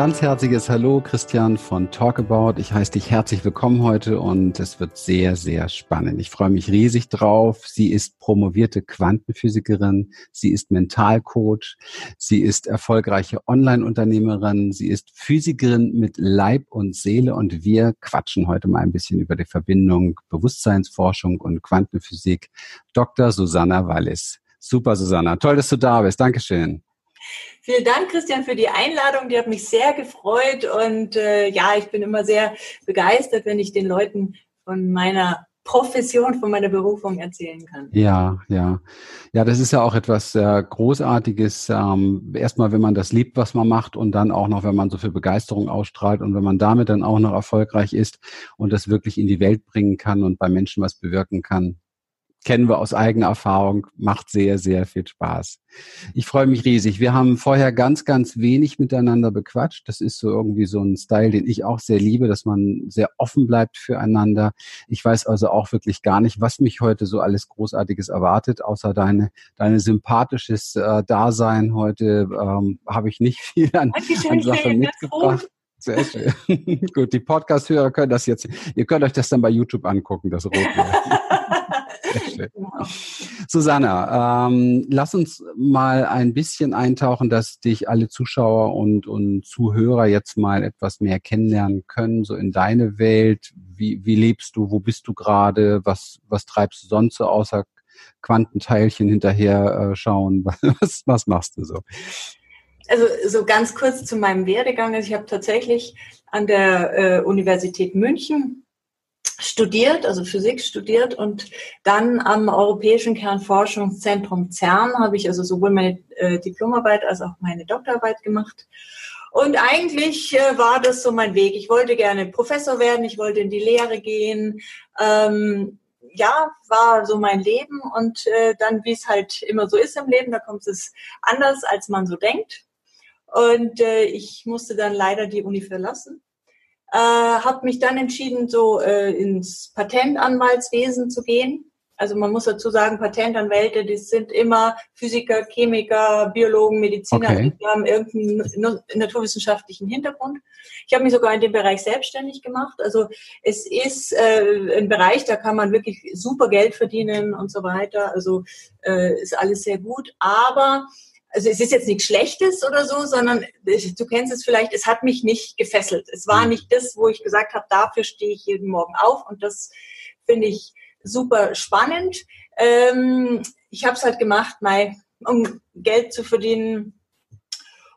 ganz herzliches Hallo, Christian von Talkabout. Ich heiße dich herzlich willkommen heute und es wird sehr, sehr spannend. Ich freue mich riesig drauf. Sie ist promovierte Quantenphysikerin, sie ist Mentalcoach, sie ist erfolgreiche Online-Unternehmerin, sie ist Physikerin mit Leib und Seele und wir quatschen heute mal ein bisschen über die Verbindung Bewusstseinsforschung und Quantenphysik. Dr. Susanna Wallis. Super, Susanna. Toll, dass du da bist. Dankeschön. Vielen Dank, Christian, für die Einladung. Die hat mich sehr gefreut. Und äh, ja, ich bin immer sehr begeistert, wenn ich den Leuten von meiner Profession, von meiner Berufung erzählen kann. Ja, ja. Ja, das ist ja auch etwas sehr Großartiges. Ähm, erstmal, wenn man das liebt, was man macht und dann auch noch, wenn man so viel Begeisterung ausstrahlt und wenn man damit dann auch noch erfolgreich ist und das wirklich in die Welt bringen kann und bei Menschen was bewirken kann kennen wir aus eigener Erfahrung, macht sehr, sehr viel Spaß. Ich freue mich riesig. Wir haben vorher ganz, ganz wenig miteinander bequatscht. Das ist so irgendwie so ein Style, den ich auch sehr liebe, dass man sehr offen bleibt füreinander. Ich weiß also auch wirklich gar nicht, was mich heute so alles Großartiges erwartet, außer deine, deine sympathisches äh, Dasein. Heute ähm, habe ich nicht viel an, an Sachen mitgebracht. Sehr schön. Gut, die Podcast-Hörer können das jetzt, ihr könnt euch das dann bei YouTube angucken, das Rot. Genau. Susanna, ähm, lass uns mal ein bisschen eintauchen, dass dich alle Zuschauer und, und Zuhörer jetzt mal etwas mehr kennenlernen können, so in deine Welt. Wie, wie lebst du? Wo bist du gerade? Was, was treibst du sonst so außer Quantenteilchen hinterher äh, schauen? Was, was machst du so? Also so ganz kurz zu meinem Werdegang. Also ich habe tatsächlich an der äh, Universität München studiert, also Physik studiert und dann am Europäischen Kernforschungszentrum CERN habe ich also sowohl meine äh, Diplomarbeit als auch meine Doktorarbeit gemacht. Und eigentlich äh, war das so mein Weg. Ich wollte gerne Professor werden, ich wollte in die Lehre gehen. Ähm, ja, war so mein Leben und äh, dann, wie es halt immer so ist im Leben, da kommt es anders, als man so denkt. Und äh, ich musste dann leider die Uni verlassen äh, habe mich dann entschieden, so äh, ins Patentanwaltswesen zu gehen. Also man muss dazu sagen, Patentanwälte, die sind immer Physiker, Chemiker, Biologen, Mediziner, okay. die haben irgendeinen naturwissenschaftlichen Hintergrund. Ich habe mich sogar in dem Bereich selbstständig gemacht. Also es ist äh, ein Bereich, da kann man wirklich super Geld verdienen und so weiter. Also äh, ist alles sehr gut. Aber also es ist jetzt nichts Schlechtes oder so, sondern du kennst es vielleicht, es hat mich nicht gefesselt. Es war mhm. nicht das, wo ich gesagt habe, dafür stehe ich jeden Morgen auf und das finde ich super spannend. Ähm, ich habe es halt gemacht, mein, um Geld zu verdienen,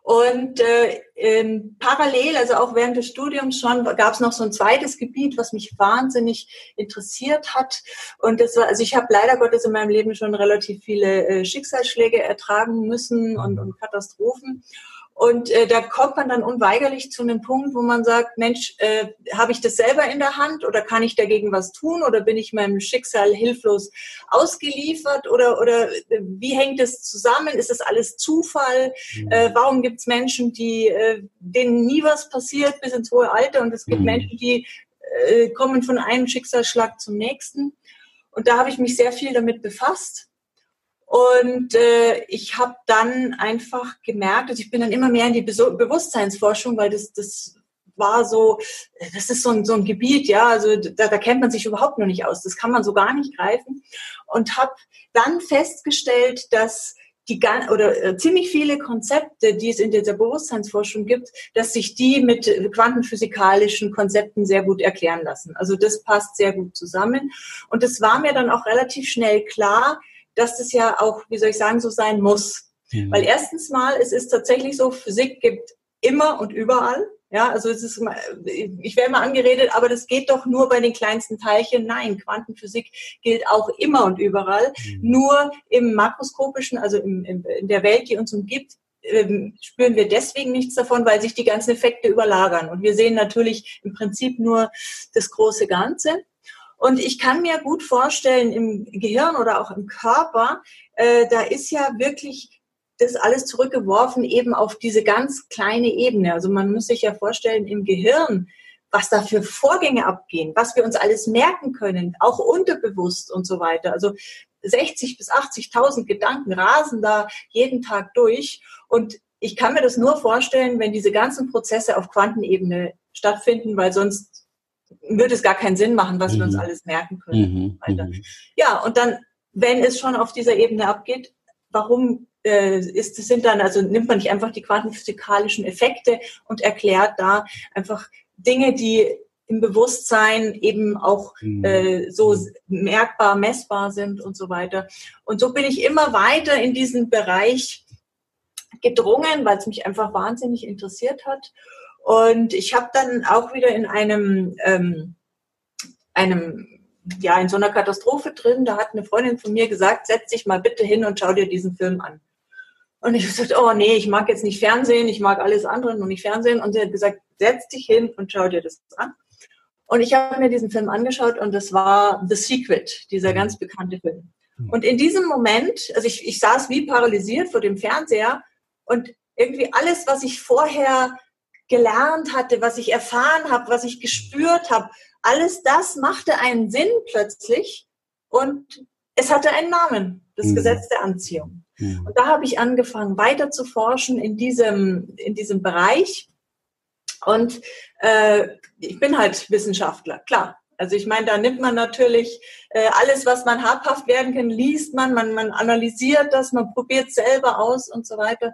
und äh, ähm, parallel, also auch während des Studiums schon, gab es noch so ein zweites Gebiet, was mich wahnsinnig interessiert hat. Und das war, also ich habe leider Gottes in meinem Leben schon relativ viele äh, Schicksalsschläge ertragen müssen und, und Katastrophen. Und äh, da kommt man dann unweigerlich zu einem Punkt, wo man sagt, Mensch, äh, habe ich das selber in der Hand oder kann ich dagegen was tun oder bin ich meinem Schicksal hilflos ausgeliefert oder, oder äh, wie hängt es zusammen? Ist das alles Zufall? Mhm. Äh, warum gibt es Menschen, die äh, denen nie was passiert bis ins hohe Alter und es gibt mhm. Menschen, die äh, kommen von einem Schicksalsschlag zum nächsten? Und da habe ich mich sehr viel damit befasst und äh, ich habe dann einfach gemerkt, also ich bin dann immer mehr in die Be Bewusstseinsforschung, weil das, das war so, das ist so ein, so ein Gebiet, ja, also da, da kennt man sich überhaupt noch nicht aus. Das kann man so gar nicht greifen. Und habe dann festgestellt, dass die oder äh, ziemlich viele Konzepte, die es in dieser Bewusstseinsforschung gibt, dass sich die mit quantenphysikalischen Konzepten sehr gut erklären lassen. Also das passt sehr gut zusammen. Und es war mir dann auch relativ schnell klar, dass das ja auch, wie soll ich sagen, so sein muss. Mhm. Weil erstens mal, es ist tatsächlich so, Physik gibt immer und überall. Ja, also es ist, ich werde mal angeredet, aber das geht doch nur bei den kleinsten Teilchen. Nein, Quantenphysik gilt auch immer und überall. Mhm. Nur im makroskopischen, also im, im, in der Welt, die uns umgibt, ähm, spüren wir deswegen nichts davon, weil sich die ganzen Effekte überlagern. Und wir sehen natürlich im Prinzip nur das große Ganze. Und ich kann mir gut vorstellen, im Gehirn oder auch im Körper, äh, da ist ja wirklich das alles zurückgeworfen eben auf diese ganz kleine Ebene. Also man muss sich ja vorstellen, im Gehirn, was da für Vorgänge abgehen, was wir uns alles merken können, auch unterbewusst und so weiter. Also 60 bis 80.000 Gedanken rasen da jeden Tag durch. Und ich kann mir das nur vorstellen, wenn diese ganzen Prozesse auf Quantenebene stattfinden, weil sonst würde es gar keinen Sinn machen, was mhm. wir uns mhm. alles merken können. Mhm. mhm. Ja, und dann, wenn es schon auf dieser Ebene abgeht, warum äh, ist, sind dann, also nimmt man nicht einfach die quantenphysikalischen Effekte und erklärt da einfach Dinge, die im Bewusstsein eben auch mhm. äh, so merkbar, messbar sind und so weiter. Und so bin ich immer weiter in diesen Bereich gedrungen, weil es mich einfach wahnsinnig interessiert hat. Und ich habe dann auch wieder in einem, ähm, einem, ja, in so einer Katastrophe drin, da hat eine Freundin von mir gesagt, setz dich mal bitte hin und schau dir diesen Film an. Und ich habe gesagt, oh nee, ich mag jetzt nicht Fernsehen, ich mag alles andere, nur nicht Fernsehen. Und sie hat gesagt, setz dich hin und schau dir das an. Und ich habe mir diesen Film angeschaut und das war The Secret, dieser mhm. ganz bekannte Film. Mhm. Und in diesem Moment, also ich, ich saß wie paralysiert vor dem Fernseher und irgendwie alles, was ich vorher gelernt hatte, was ich erfahren habe, was ich gespürt habe, alles das machte einen Sinn plötzlich und es hatte einen Namen, das mhm. Gesetz der Anziehung. Mhm. Und da habe ich angefangen, weiter zu forschen in diesem, in diesem Bereich. Und äh, ich bin halt Wissenschaftler, klar. Also ich meine, da nimmt man natürlich äh, alles, was man habhaft werden kann, liest man, man, man analysiert das, man probiert selber aus und so weiter.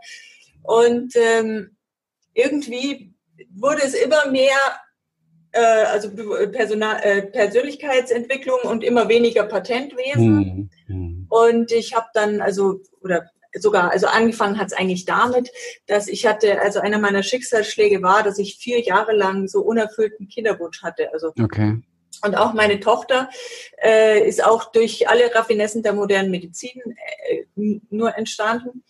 Und ähm, irgendwie wurde es immer mehr, äh, also Personal, äh, Persönlichkeitsentwicklung und immer weniger Patentwesen. Mhm. Und ich habe dann, also, oder sogar, also angefangen hat es eigentlich damit, dass ich hatte, also einer meiner Schicksalsschläge war, dass ich vier Jahre lang so unerfüllten Kinderwunsch hatte. Also okay. Und auch meine Tochter äh, ist auch durch alle Raffinessen der modernen Medizin äh, nur entstanden.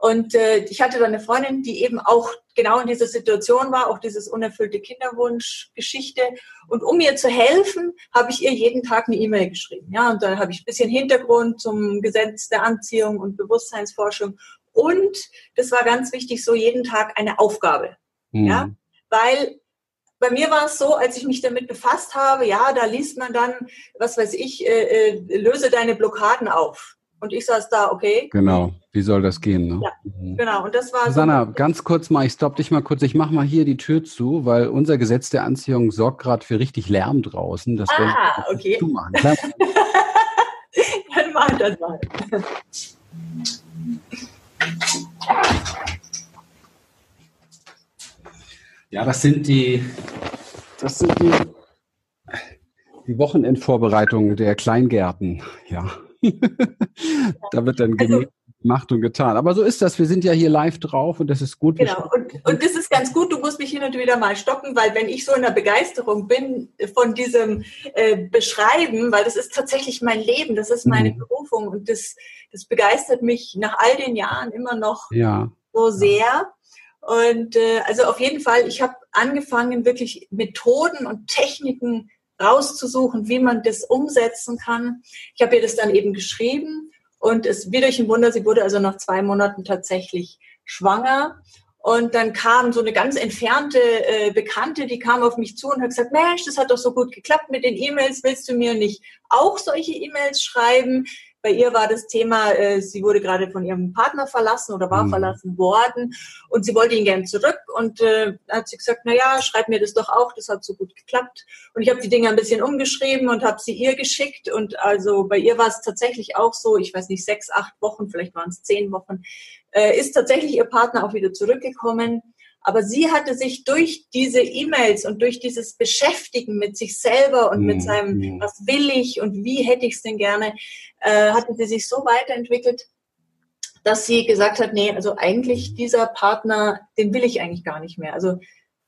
Und äh, ich hatte dann eine Freundin, die eben auch genau in dieser Situation war, auch dieses unerfüllte Kinderwunsch-Geschichte. Und um ihr zu helfen, habe ich ihr jeden Tag eine E-Mail geschrieben. Ja, und da habe ich ein bisschen Hintergrund zum Gesetz der Anziehung und Bewusstseinsforschung. Und das war ganz wichtig, so jeden Tag eine Aufgabe. Mhm. Ja, weil bei mir war es so, als ich mich damit befasst habe, ja, da liest man dann, was weiß ich, äh, äh, löse deine Blockaden auf. Und ich saß da, okay. Genau, wie soll das gehen? Ne? Ja, mhm. genau. Und das war Susanna, so ganz kurz mal, ich stopp dich mal kurz, ich mach mal hier die Tür zu, weil unser Gesetz der Anziehung sorgt gerade für richtig Lärm draußen. Das ah, okay. Du machen. Dann mach das mal. Ja, das sind die, das sind die, die Wochenendvorbereitungen der Kleingärten, ja. da wird dann also, gemacht und getan. Aber so ist das. Wir sind ja hier live drauf und das ist gut. Genau. Und, und das ist ganz gut. Du musst mich hin und wieder mal stoppen, weil wenn ich so in der Begeisterung bin von diesem äh, Beschreiben, weil das ist tatsächlich mein Leben, das ist meine mhm. Berufung und das, das begeistert mich nach all den Jahren immer noch ja. so sehr. Und äh, also auf jeden Fall, ich habe angefangen, wirklich Methoden und Techniken rauszusuchen, wie man das umsetzen kann. Ich habe ihr das dann eben geschrieben und es wie durch ein Wunder, sie wurde also nach zwei Monaten tatsächlich schwanger. Und dann kam so eine ganz entfernte äh, Bekannte, die kam auf mich zu und hat gesagt, Mensch, das hat doch so gut geklappt mit den E-Mails, willst du mir nicht auch solche E-Mails schreiben? Bei ihr war das Thema, äh, sie wurde gerade von ihrem Partner verlassen oder war mhm. verlassen worden und sie wollte ihn gern zurück und äh, hat sie gesagt, na ja, schreib mir das doch auch, das hat so gut geklappt. Und ich habe die Dinge ein bisschen umgeschrieben und habe sie ihr geschickt und also bei ihr war es tatsächlich auch so, ich weiß nicht, sechs, acht Wochen, vielleicht waren es zehn Wochen, äh, ist tatsächlich ihr Partner auch wieder zurückgekommen aber sie hatte sich durch diese E-Mails und durch dieses Beschäftigen mit sich selber und mhm. mit seinem, mhm. was will ich und wie hätte ich es denn gerne, äh, hatte sie sich so weiterentwickelt, dass sie gesagt hat, nee, also eigentlich dieser Partner, den will ich eigentlich gar nicht mehr. Also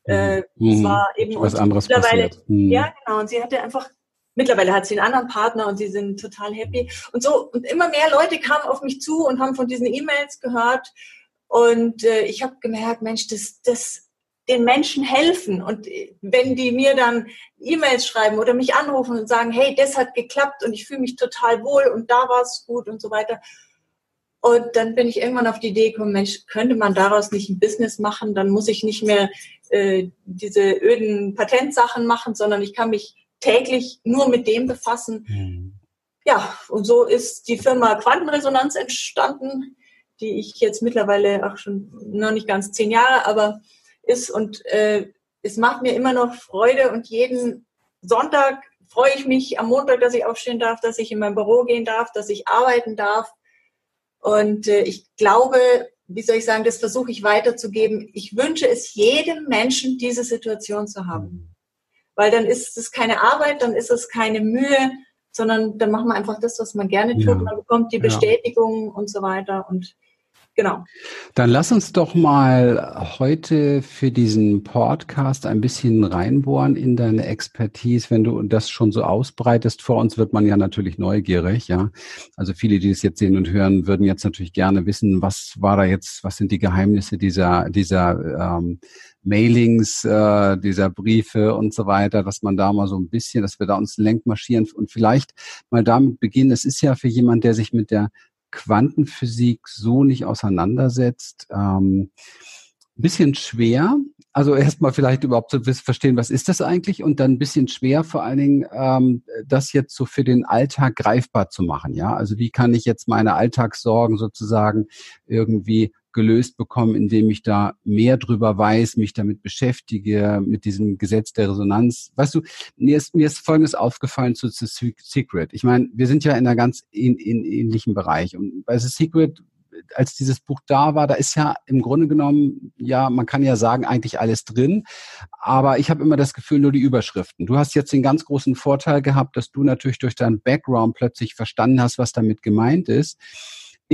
äh, mhm. es war eben was anderes mittlerweile, mhm. ja genau, und sie hatte einfach Mittlerweile hat sie einen anderen Partner und sie sind total happy. Und so, und immer mehr Leute kamen auf mich zu und haben von diesen E-Mails gehört und äh, ich habe gemerkt, Mensch, das, das den Menschen helfen. Und wenn die mir dann E-Mails schreiben oder mich anrufen und sagen, hey, das hat geklappt und ich fühle mich total wohl und da war es gut und so weiter. Und dann bin ich irgendwann auf die Idee gekommen, Mensch, könnte man daraus nicht ein Business machen? Dann muss ich nicht mehr äh, diese öden Patentsachen machen, sondern ich kann mich täglich nur mit dem befassen. Mhm. Ja, und so ist die Firma Quantenresonanz entstanden die ich jetzt mittlerweile auch schon noch nicht ganz zehn Jahre, aber ist und äh, es macht mir immer noch Freude und jeden Sonntag freue ich mich am Montag, dass ich aufstehen darf, dass ich in mein Büro gehen darf, dass ich arbeiten darf. Und äh, ich glaube, wie soll ich sagen, das versuche ich weiterzugeben. Ich wünsche es jedem Menschen, diese Situation zu haben. Weil dann ist es keine Arbeit, dann ist es keine Mühe, sondern dann macht man einfach das, was man gerne tut. Ja. Man bekommt die Bestätigung ja. und so weiter. Und Genau. Dann lass uns doch mal heute für diesen Podcast ein bisschen reinbohren in deine Expertise, wenn du das schon so ausbreitest. Vor uns wird man ja natürlich neugierig, ja. Also viele, die das jetzt sehen und hören, würden jetzt natürlich gerne wissen, was war da jetzt, was sind die Geheimnisse dieser, dieser ähm, Mailings, äh, dieser Briefe und so weiter, dass man da mal so ein bisschen, dass wir da uns lenk marschieren und vielleicht mal damit beginnen. Es ist ja für jemand, der sich mit der Quantenphysik so nicht auseinandersetzt. Ähm, bisschen schwer. Also erstmal vielleicht überhaupt zu verstehen, was ist das eigentlich und dann ein bisschen schwer vor allen Dingen, ähm, das jetzt so für den Alltag greifbar zu machen. Ja, also wie kann ich jetzt meine Alltagssorgen sozusagen irgendwie gelöst bekommen, indem ich da mehr drüber weiß, mich damit beschäftige, mit diesem Gesetz der Resonanz. Weißt du, mir ist, mir ist Folgendes aufgefallen zu The Secret. Ich meine, wir sind ja in einer ganz in, in, ähnlichen Bereich. Und bei The Secret, als dieses Buch da war, da ist ja im Grunde genommen, ja, man kann ja sagen, eigentlich alles drin. Aber ich habe immer das Gefühl, nur die Überschriften. Du hast jetzt den ganz großen Vorteil gehabt, dass du natürlich durch deinen Background plötzlich verstanden hast, was damit gemeint ist.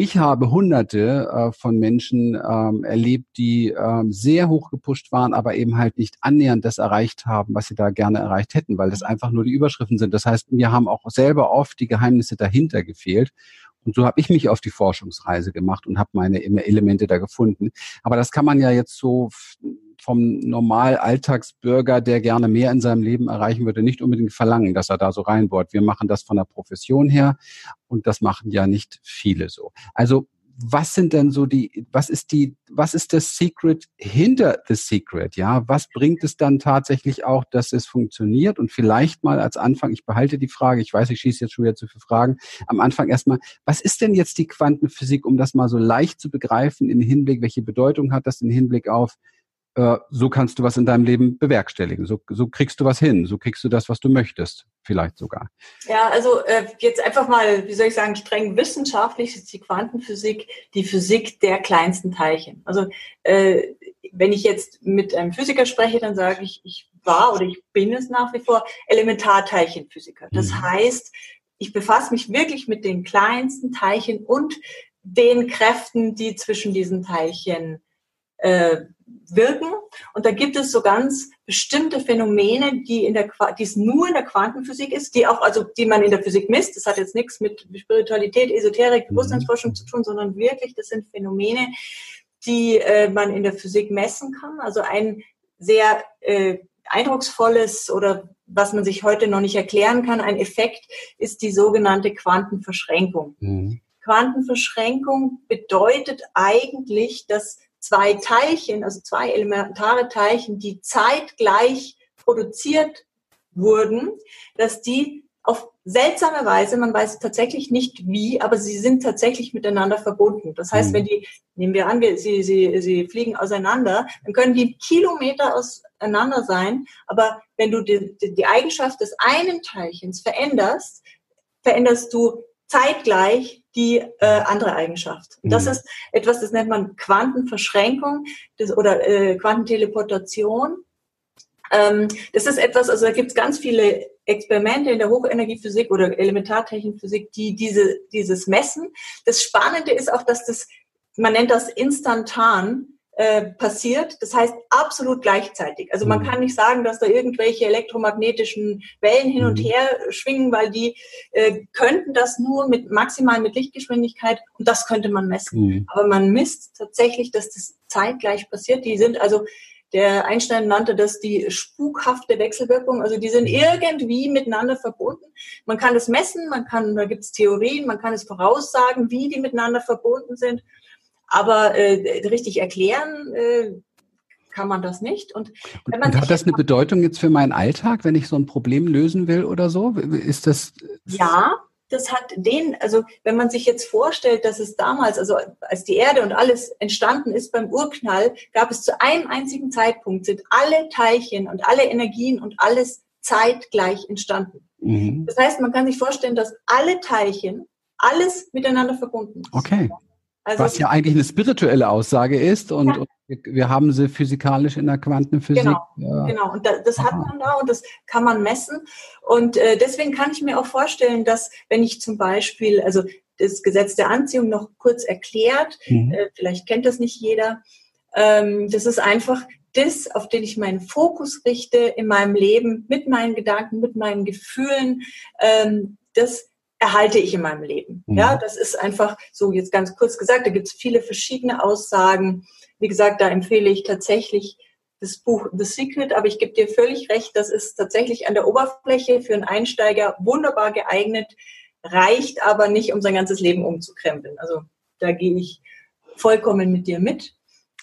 Ich habe hunderte äh, von Menschen ähm, erlebt, die ähm, sehr hoch gepusht waren, aber eben halt nicht annähernd das erreicht haben, was sie da gerne erreicht hätten, weil das einfach nur die Überschriften sind. Das heißt, mir haben auch selber oft die Geheimnisse dahinter gefehlt. Und so habe ich mich auf die Forschungsreise gemacht und habe meine Elemente da gefunden. Aber das kann man ja jetzt so vom normal Alltagsbürger, der gerne mehr in seinem Leben erreichen würde, nicht unbedingt verlangen, dass er da so reinbohrt. Wir machen das von der Profession her und das machen ja nicht viele so. Also was sind denn so die, was ist die, was ist das Secret hinter the Secret? Ja, was bringt es dann tatsächlich auch, dass es funktioniert? Und vielleicht mal als Anfang, ich behalte die Frage, ich weiß, ich schieße jetzt schon wieder zu viele Fragen. Am Anfang erstmal, was ist denn jetzt die Quantenphysik, um das mal so leicht zu begreifen im Hinblick, welche Bedeutung hat das im Hinblick auf äh, so kannst du was in deinem Leben bewerkstelligen. So, so kriegst du was hin. So kriegst du das, was du möchtest. Vielleicht sogar. Ja, also äh, jetzt einfach mal, wie soll ich sagen, streng wissenschaftlich ist die Quantenphysik die Physik der kleinsten Teilchen. Also äh, wenn ich jetzt mit einem Physiker spreche, dann sage ich, ich war oder ich bin es nach wie vor Elementarteilchenphysiker. Das mhm. heißt, ich befasse mich wirklich mit den kleinsten Teilchen und den Kräften, die zwischen diesen Teilchen äh, wirken. Und da gibt es so ganz bestimmte Phänomene, die in der, die es nur in der Quantenphysik ist, die auch, also, die man in der Physik misst. Das hat jetzt nichts mit Spiritualität, Esoterik, mhm. Bewusstseinsforschung zu tun, sondern wirklich, das sind Phänomene, die äh, man in der Physik messen kann. Also ein sehr äh, eindrucksvolles oder was man sich heute noch nicht erklären kann, ein Effekt ist die sogenannte Quantenverschränkung. Mhm. Quantenverschränkung bedeutet eigentlich, dass zwei Teilchen, also zwei elementare Teilchen, die zeitgleich produziert wurden, dass die auf seltsame Weise, man weiß tatsächlich nicht wie, aber sie sind tatsächlich miteinander verbunden. Das heißt, mhm. wenn die, nehmen wir an, wir, sie, sie, sie fliegen auseinander, dann können die Kilometer auseinander sein, aber wenn du die, die Eigenschaft des einen Teilchens veränderst, veränderst du zeitgleich die äh, andere Eigenschaft. Und das mhm. ist etwas, das nennt man Quantenverschränkung das, oder äh, Quantenteleportation. Ähm, das ist etwas, also da gibt es ganz viele Experimente in der Hochenergiephysik oder Elementartechenphysik, die diese, dieses messen. Das Spannende ist auch, dass das, man nennt das instantan, äh, passiert. Das heißt absolut gleichzeitig. Also man mhm. kann nicht sagen, dass da irgendwelche elektromagnetischen Wellen hin und mhm. her schwingen, weil die äh, könnten das nur mit maximal mit Lichtgeschwindigkeit und das könnte man messen. Mhm. Aber man misst tatsächlich, dass das zeitgleich passiert. Die sind also der Einstein nannte das die spukhafte Wechselwirkung. Also die sind mhm. irgendwie miteinander verbunden. Man kann es messen, man kann, da gibt es Theorien, man kann es voraussagen, wie die miteinander verbunden sind. Aber äh, richtig erklären äh, kann man das nicht. Und, und, und hat das eine Bedeutung jetzt für meinen Alltag, wenn ich so ein Problem lösen will oder so? Ist das? Ja, das hat den, also wenn man sich jetzt vorstellt, dass es damals, also als die Erde und alles entstanden ist beim Urknall, gab es zu einem einzigen Zeitpunkt, sind alle Teilchen und alle Energien und alles zeitgleich entstanden. Mhm. Das heißt, man kann sich vorstellen, dass alle Teilchen alles miteinander verbunden ist. Okay. Also, Was ja eigentlich eine spirituelle Aussage ist und, ja. und wir haben sie physikalisch in der Quantenphysik. Genau, ja. genau. Und das hat man da und das kann man messen. Und äh, deswegen kann ich mir auch vorstellen, dass wenn ich zum Beispiel, also das Gesetz der Anziehung noch kurz erklärt, mhm. äh, vielleicht kennt das nicht jeder, ähm, das ist einfach das, auf den ich meinen Fokus richte in meinem Leben, mit meinen Gedanken, mit meinen Gefühlen, ähm, das erhalte ich in meinem Leben. Mhm. Ja, das ist einfach so jetzt ganz kurz gesagt. Da gibt es viele verschiedene Aussagen. Wie gesagt, da empfehle ich tatsächlich das Buch The Secret, aber ich gebe dir völlig recht, das ist tatsächlich an der Oberfläche für einen Einsteiger wunderbar geeignet, reicht aber nicht, um sein ganzes Leben umzukrempeln. Also da gehe ich vollkommen mit dir mit.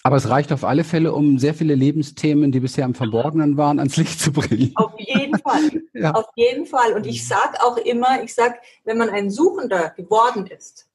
Aber es reicht auf alle Fälle, um sehr viele Lebensthemen, die bisher im Verborgenen waren, ans Licht zu bringen. Auf jeden Fall. ja. Auf jeden Fall. Und ich sage auch immer, ich sage, wenn man ein Suchender geworden ist,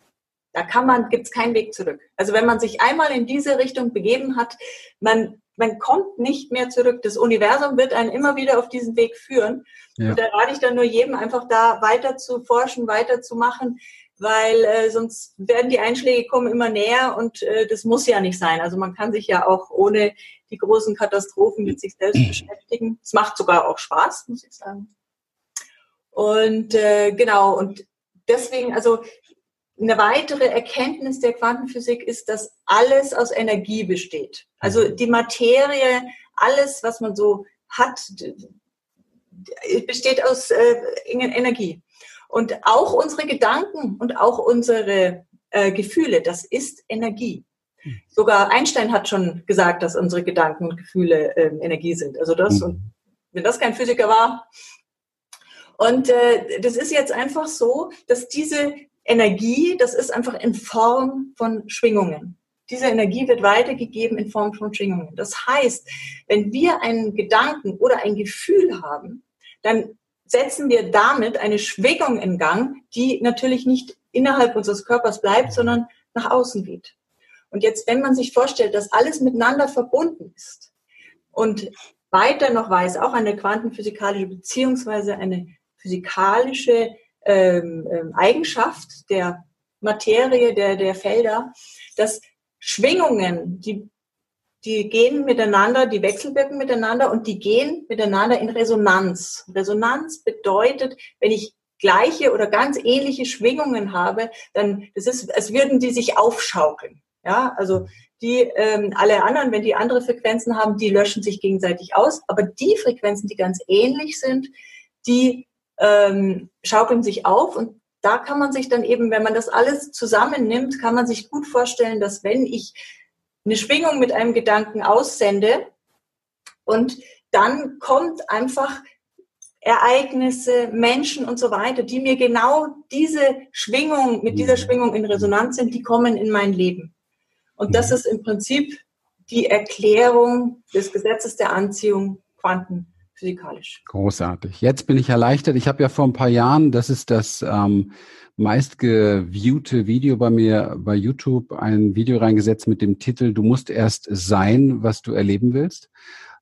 da kann man, gibt es keinen Weg zurück. Also wenn man sich einmal in diese Richtung begeben hat, man, man kommt nicht mehr zurück. Das Universum wird einen immer wieder auf diesen Weg führen. Ja. Und da rate ich dann nur jedem einfach da weiter zu forschen, weiter zu machen weil äh, sonst werden die Einschläge kommen immer näher und äh, das muss ja nicht sein. Also man kann sich ja auch ohne die großen Katastrophen mit sich selbst beschäftigen. Es macht sogar auch Spaß, muss ich sagen. Und äh, genau, und deswegen, also eine weitere Erkenntnis der Quantenphysik ist, dass alles aus Energie besteht. Also die Materie, alles, was man so hat, besteht aus äh, Energie. Und auch unsere Gedanken und auch unsere äh, Gefühle, das ist Energie. Hm. Sogar Einstein hat schon gesagt, dass unsere Gedanken und Gefühle äh, Energie sind. Also das, mhm. und wenn das kein Physiker war. Und äh, das ist jetzt einfach so, dass diese Energie, das ist einfach in Form von Schwingungen. Diese Energie wird weitergegeben in Form von Schwingungen. Das heißt, wenn wir einen Gedanken oder ein Gefühl haben, dann setzen wir damit eine Schwingung in Gang, die natürlich nicht innerhalb unseres Körpers bleibt, sondern nach außen geht. Und jetzt, wenn man sich vorstellt, dass alles miteinander verbunden ist und weiter noch weiß, auch eine quantenphysikalische beziehungsweise eine physikalische ähm, ähm, Eigenschaft der Materie, der, der Felder, dass Schwingungen, die die gehen miteinander, die wechselwirken miteinander und die gehen miteinander in Resonanz. Resonanz bedeutet, wenn ich gleiche oder ganz ähnliche Schwingungen habe, dann das ist, als würden die sich aufschaukeln. Ja, also die ähm, alle anderen, wenn die andere Frequenzen haben, die löschen sich gegenseitig aus. Aber die Frequenzen, die ganz ähnlich sind, die ähm, schaukeln sich auf und da kann man sich dann eben, wenn man das alles zusammennimmt, kann man sich gut vorstellen, dass wenn ich eine Schwingung mit einem Gedanken aussende und dann kommt einfach Ereignisse, Menschen und so weiter, die mir genau diese Schwingung, mit dieser mhm. Schwingung in Resonanz sind, die kommen in mein Leben. Und das mhm. ist im Prinzip die Erklärung des Gesetzes der Anziehung quantenphysikalisch. Großartig. Jetzt bin ich erleichtert. Ich habe ja vor ein paar Jahren, das ist das ähm, meistgeviewte Video bei mir bei YouTube ein Video reingesetzt mit dem Titel Du musst erst sein, was du erleben willst.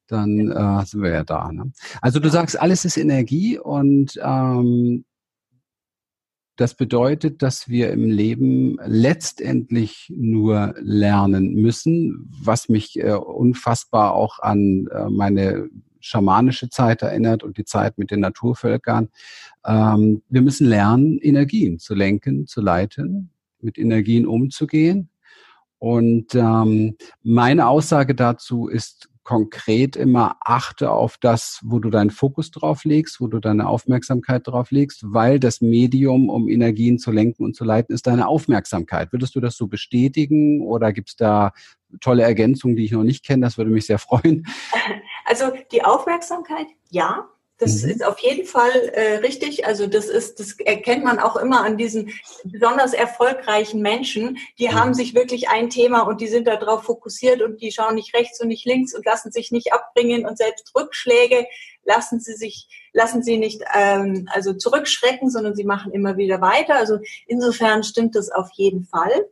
Dann äh, sind wir ja da. Ne? Also du sagst, alles ist Energie und ähm, das bedeutet, dass wir im Leben letztendlich nur lernen müssen, was mich äh, unfassbar auch an äh, meine schamanische Zeit erinnert und die Zeit mit den Naturvölkern. Ähm, wir müssen lernen, Energien zu lenken, zu leiten, mit Energien umzugehen. Und ähm, meine Aussage dazu ist konkret immer, achte auf das, wo du deinen Fokus drauf legst, wo du deine Aufmerksamkeit drauf legst, weil das Medium, um Energien zu lenken und zu leiten, ist deine Aufmerksamkeit. Würdest du das so bestätigen oder gibt es da tolle Ergänzungen, die ich noch nicht kenne? Das würde mich sehr freuen. Also die Aufmerksamkeit, ja. Das mhm. ist auf jeden Fall äh, richtig. Also das ist, das erkennt man auch immer an diesen besonders erfolgreichen Menschen. Die mhm. haben sich wirklich ein Thema und die sind darauf fokussiert und die schauen nicht rechts und nicht links und lassen sich nicht abbringen und selbst Rückschläge lassen sie sich, lassen sie nicht ähm, also zurückschrecken, sondern sie machen immer wieder weiter. Also insofern stimmt das auf jeden Fall.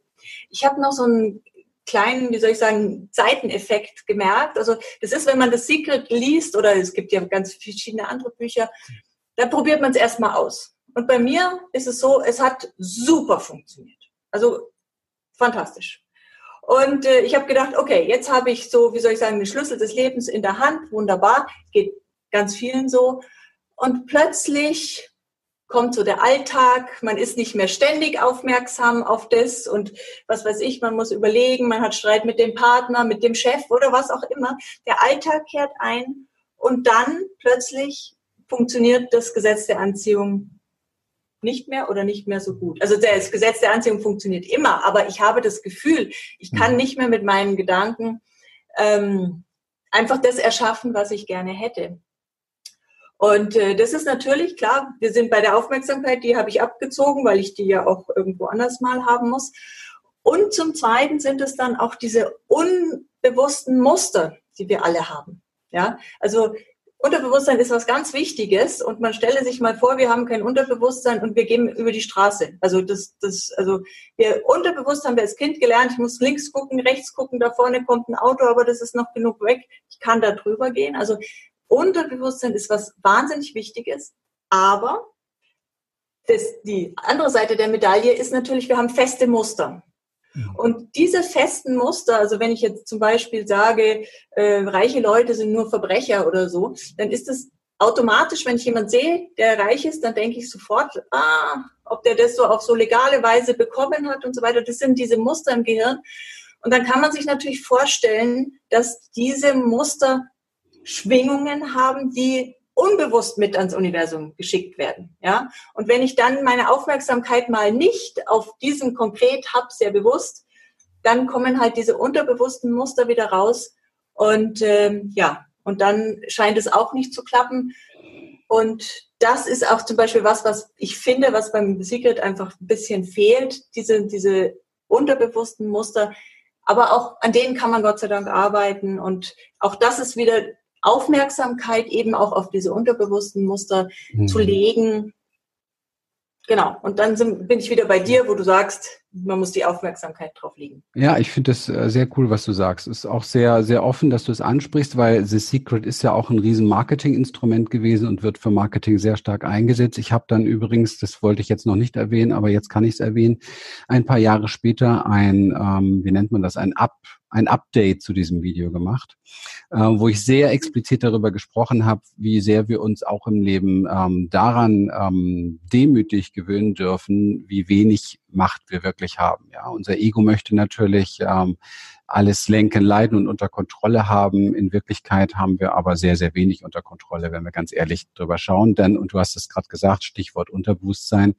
Ich habe noch so einen kleinen, wie soll ich sagen, Seiteneffekt gemerkt. Also das ist, wenn man das Secret liest oder es gibt ja ganz verschiedene andere Bücher, da probiert man es erstmal aus. Und bei mir ist es so, es hat super funktioniert. Also fantastisch. Und äh, ich habe gedacht, okay, jetzt habe ich so, wie soll ich sagen, den Schlüssel des Lebens in der Hand. Wunderbar, geht ganz vielen so. Und plötzlich kommt so der Alltag, man ist nicht mehr ständig aufmerksam auf das und was weiß ich, man muss überlegen, man hat Streit mit dem Partner, mit dem Chef oder was auch immer. Der Alltag kehrt ein und dann plötzlich funktioniert das Gesetz der Anziehung nicht mehr oder nicht mehr so gut. Also das Gesetz der Anziehung funktioniert immer, aber ich habe das Gefühl, ich kann mhm. nicht mehr mit meinen Gedanken ähm, einfach das erschaffen, was ich gerne hätte. Und äh, das ist natürlich klar, wir sind bei der Aufmerksamkeit, die habe ich abgezogen, weil ich die ja auch irgendwo anders mal haben muss. Und zum Zweiten sind es dann auch diese unbewussten Muster, die wir alle haben. Ja, also Unterbewusstsein ist was ganz Wichtiges und man stelle sich mal vor, wir haben kein Unterbewusstsein und wir gehen über die Straße. Also das, das, also wir unterbewusst haben wir als Kind gelernt, ich muss links gucken, rechts gucken, da vorne kommt ein Auto, aber das ist noch genug weg, ich kann da drüber gehen. Also Unterbewusstsein ist was wahnsinnig Wichtiges, aber das, die andere Seite der Medaille ist natürlich, wir haben feste Muster. Mhm. Und diese festen Muster, also wenn ich jetzt zum Beispiel sage, äh, reiche Leute sind nur Verbrecher oder so, dann ist es automatisch, wenn ich jemand sehe, der reich ist, dann denke ich sofort, ah, ob der das so auf so legale Weise bekommen hat und so weiter. Das sind diese Muster im Gehirn. Und dann kann man sich natürlich vorstellen, dass diese Muster Schwingungen haben, die unbewusst mit ans Universum geschickt werden. Ja? Und wenn ich dann meine Aufmerksamkeit mal nicht auf diesen konkret habe, sehr bewusst, dann kommen halt diese unterbewussten Muster wieder raus. Und ähm, ja, und dann scheint es auch nicht zu klappen. Und das ist auch zum Beispiel was, was ich finde, was beim Secret einfach ein bisschen fehlt, diese, diese unterbewussten Muster. Aber auch an denen kann man Gott sei Dank arbeiten. Und auch das ist wieder Aufmerksamkeit eben auch auf diese unterbewussten Muster mhm. zu legen. Genau. Und dann sind, bin ich wieder bei dir, wo du sagst, man muss die Aufmerksamkeit drauf legen. Ja, ich finde das äh, sehr cool, was du sagst. Ist auch sehr, sehr offen, dass du es ansprichst, weil The Secret ist ja auch ein riesen Marketinginstrument gewesen und wird für Marketing sehr stark eingesetzt. Ich habe dann übrigens, das wollte ich jetzt noch nicht erwähnen, aber jetzt kann ich es erwähnen, ein paar Jahre später ein, ähm, wie nennt man das, ein Up ein Update zu diesem Video gemacht, äh, wo ich sehr explizit darüber gesprochen habe, wie sehr wir uns auch im Leben ähm, daran ähm, demütig gewöhnen dürfen, wie wenig Macht wir wirklich haben. Ja, unser Ego möchte natürlich ähm, alles lenken, leiden und unter Kontrolle haben. In Wirklichkeit haben wir aber sehr, sehr wenig unter Kontrolle, wenn wir ganz ehrlich drüber schauen. Denn, und du hast es gerade gesagt, Stichwort Unterbewusstsein,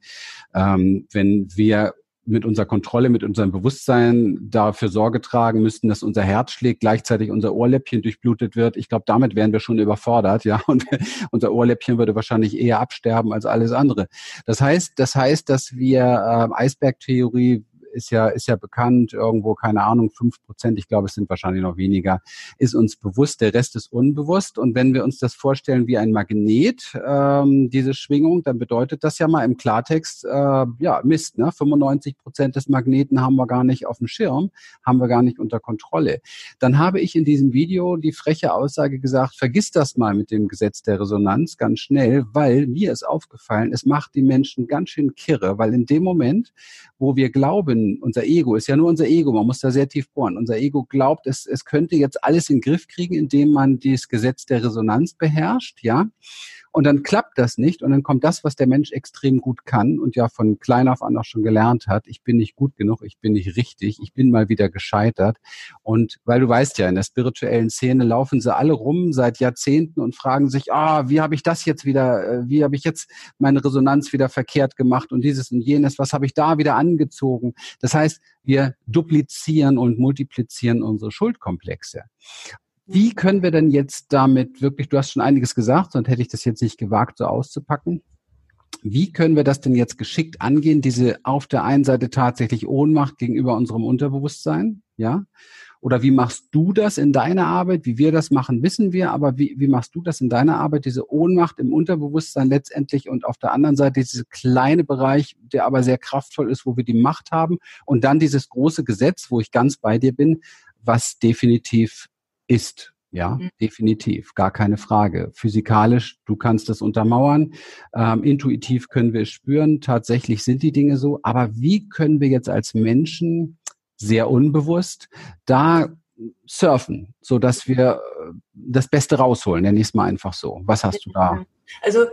ähm, wenn wir mit unserer Kontrolle, mit unserem Bewusstsein dafür Sorge tragen müssten, dass unser Herz schlägt, gleichzeitig unser Ohrläppchen durchblutet wird. Ich glaube, damit wären wir schon überfordert, ja. Und unser Ohrläppchen würde wahrscheinlich eher absterben als alles andere. Das heißt, das heißt, dass wir äh, Eisbergtheorie ist ja, ist ja bekannt, irgendwo, keine Ahnung, fünf Prozent, ich glaube, es sind wahrscheinlich noch weniger, ist uns bewusst, der Rest ist unbewusst. Und wenn wir uns das vorstellen wie ein Magnet, ähm, diese Schwingung, dann bedeutet das ja mal im Klartext, äh, ja, Mist, ne? 95 Prozent des Magneten haben wir gar nicht auf dem Schirm, haben wir gar nicht unter Kontrolle. Dann habe ich in diesem Video die freche Aussage gesagt, vergiss das mal mit dem Gesetz der Resonanz ganz schnell, weil mir ist aufgefallen, es macht die Menschen ganz schön kirre, weil in dem Moment, wo wir glauben, können, unser Ego ist ja nur unser Ego, man muss da sehr tief bohren. Unser Ego glaubt, es, es könnte jetzt alles in den Griff kriegen, indem man das Gesetz der Resonanz beherrscht, ja. Und dann klappt das nicht und dann kommt das, was der Mensch extrem gut kann und ja von klein auf an auch schon gelernt hat. Ich bin nicht gut genug, ich bin nicht richtig, ich bin mal wieder gescheitert. Und weil du weißt ja, in der spirituellen Szene laufen sie alle rum seit Jahrzehnten und fragen sich, ah, wie habe ich das jetzt wieder, äh, wie habe ich jetzt meine Resonanz wieder verkehrt gemacht und dieses und jenes, was habe ich da wieder angezogen? Das heißt, wir duplizieren und multiplizieren unsere Schuldkomplexe Wie können wir denn jetzt damit wirklich, du hast schon einiges gesagt, sonst hätte ich das jetzt nicht gewagt, so auszupacken. Wie können wir das denn jetzt geschickt angehen, diese auf der einen Seite tatsächlich Ohnmacht gegenüber unserem Unterbewusstsein, ja? Oder wie machst du das in deiner Arbeit? Wie wir das machen, wissen wir, aber wie, wie machst du das in deiner Arbeit, diese Ohnmacht im Unterbewusstsein letztendlich und auf der anderen Seite dieser kleine Bereich, der aber sehr kraftvoll ist, wo wir die Macht haben und dann dieses große Gesetz, wo ich ganz bei dir bin, was definitiv ist. Ja, mhm. definitiv, gar keine Frage. Physikalisch, du kannst das untermauern. Ähm, intuitiv können wir es spüren. Tatsächlich sind die Dinge so. Aber wie können wir jetzt als Menschen sehr unbewusst da surfen, so dass wir äh, das Beste rausholen? Nenne ich es mal einfach so. Was hast du da? Also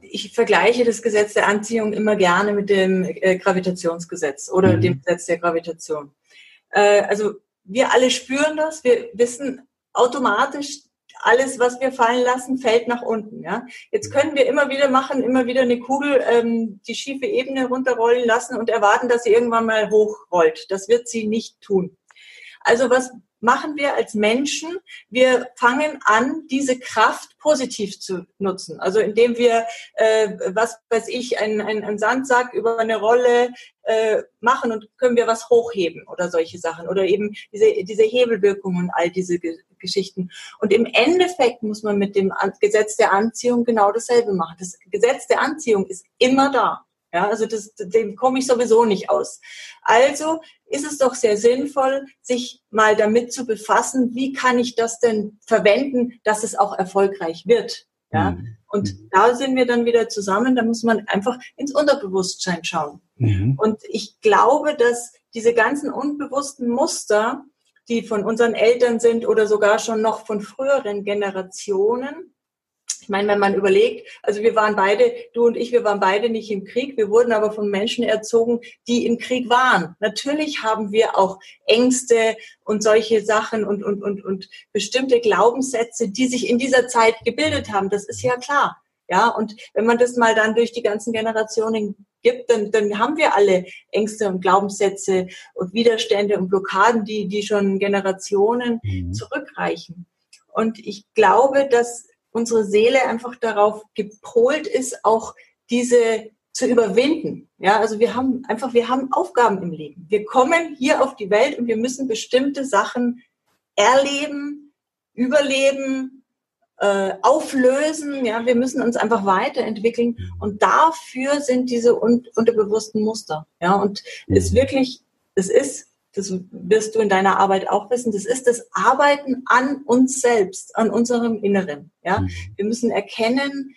ich vergleiche das Gesetz der Anziehung immer gerne mit dem äh, Gravitationsgesetz oder mhm. dem Gesetz der Gravitation. Äh, also wir alle spüren das, wir wissen automatisch alles, was wir fallen lassen, fällt nach unten. Ja? Jetzt können wir immer wieder machen, immer wieder eine Kugel ähm, die schiefe Ebene runterrollen lassen und erwarten, dass sie irgendwann mal hochrollt. Das wird sie nicht tun. Also was machen wir als Menschen? Wir fangen an, diese Kraft positiv zu nutzen. Also indem wir, äh, was weiß ich, einen, einen Sandsack über eine Rolle äh, machen und können wir was hochheben oder solche Sachen. Oder eben diese, diese Hebelwirkung und all diese Geschichten. Und im Endeffekt muss man mit dem Gesetz der Anziehung genau dasselbe machen. Das Gesetz der Anziehung ist immer da. Ja, also das, dem komme ich sowieso nicht aus. Also ist es doch sehr sinnvoll, sich mal damit zu befassen, wie kann ich das denn verwenden, dass es auch erfolgreich wird. Ja, mhm. und da sind wir dann wieder zusammen. Da muss man einfach ins Unterbewusstsein schauen. Mhm. Und ich glaube, dass diese ganzen unbewussten Muster, die von unseren Eltern sind oder sogar schon noch von früheren Generationen, ich meine, wenn man überlegt, also wir waren beide, du und ich, wir waren beide nicht im Krieg, wir wurden aber von Menschen erzogen, die im Krieg waren. Natürlich haben wir auch Ängste und solche Sachen und, und, und, und bestimmte Glaubenssätze, die sich in dieser Zeit gebildet haben. Das ist ja klar. Ja, und wenn man das mal dann durch die ganzen Generationen gibt, dann, dann haben wir alle Ängste und Glaubenssätze und Widerstände und Blockaden, die, die schon Generationen mhm. zurückreichen. Und ich glaube, dass unsere Seele einfach darauf gepolt ist, auch diese zu überwinden. Ja, also wir haben einfach, wir haben Aufgaben im Leben. Wir kommen hier auf die Welt und wir müssen bestimmte Sachen erleben, überleben, äh, auflösen. Ja, wir müssen uns einfach weiterentwickeln und dafür sind diese un unterbewussten Muster. Ja, und es mhm. wirklich, es ist das wirst du in deiner Arbeit auch wissen, das ist das Arbeiten an uns selbst, an unserem Inneren. Ja? Mhm. Wir müssen erkennen,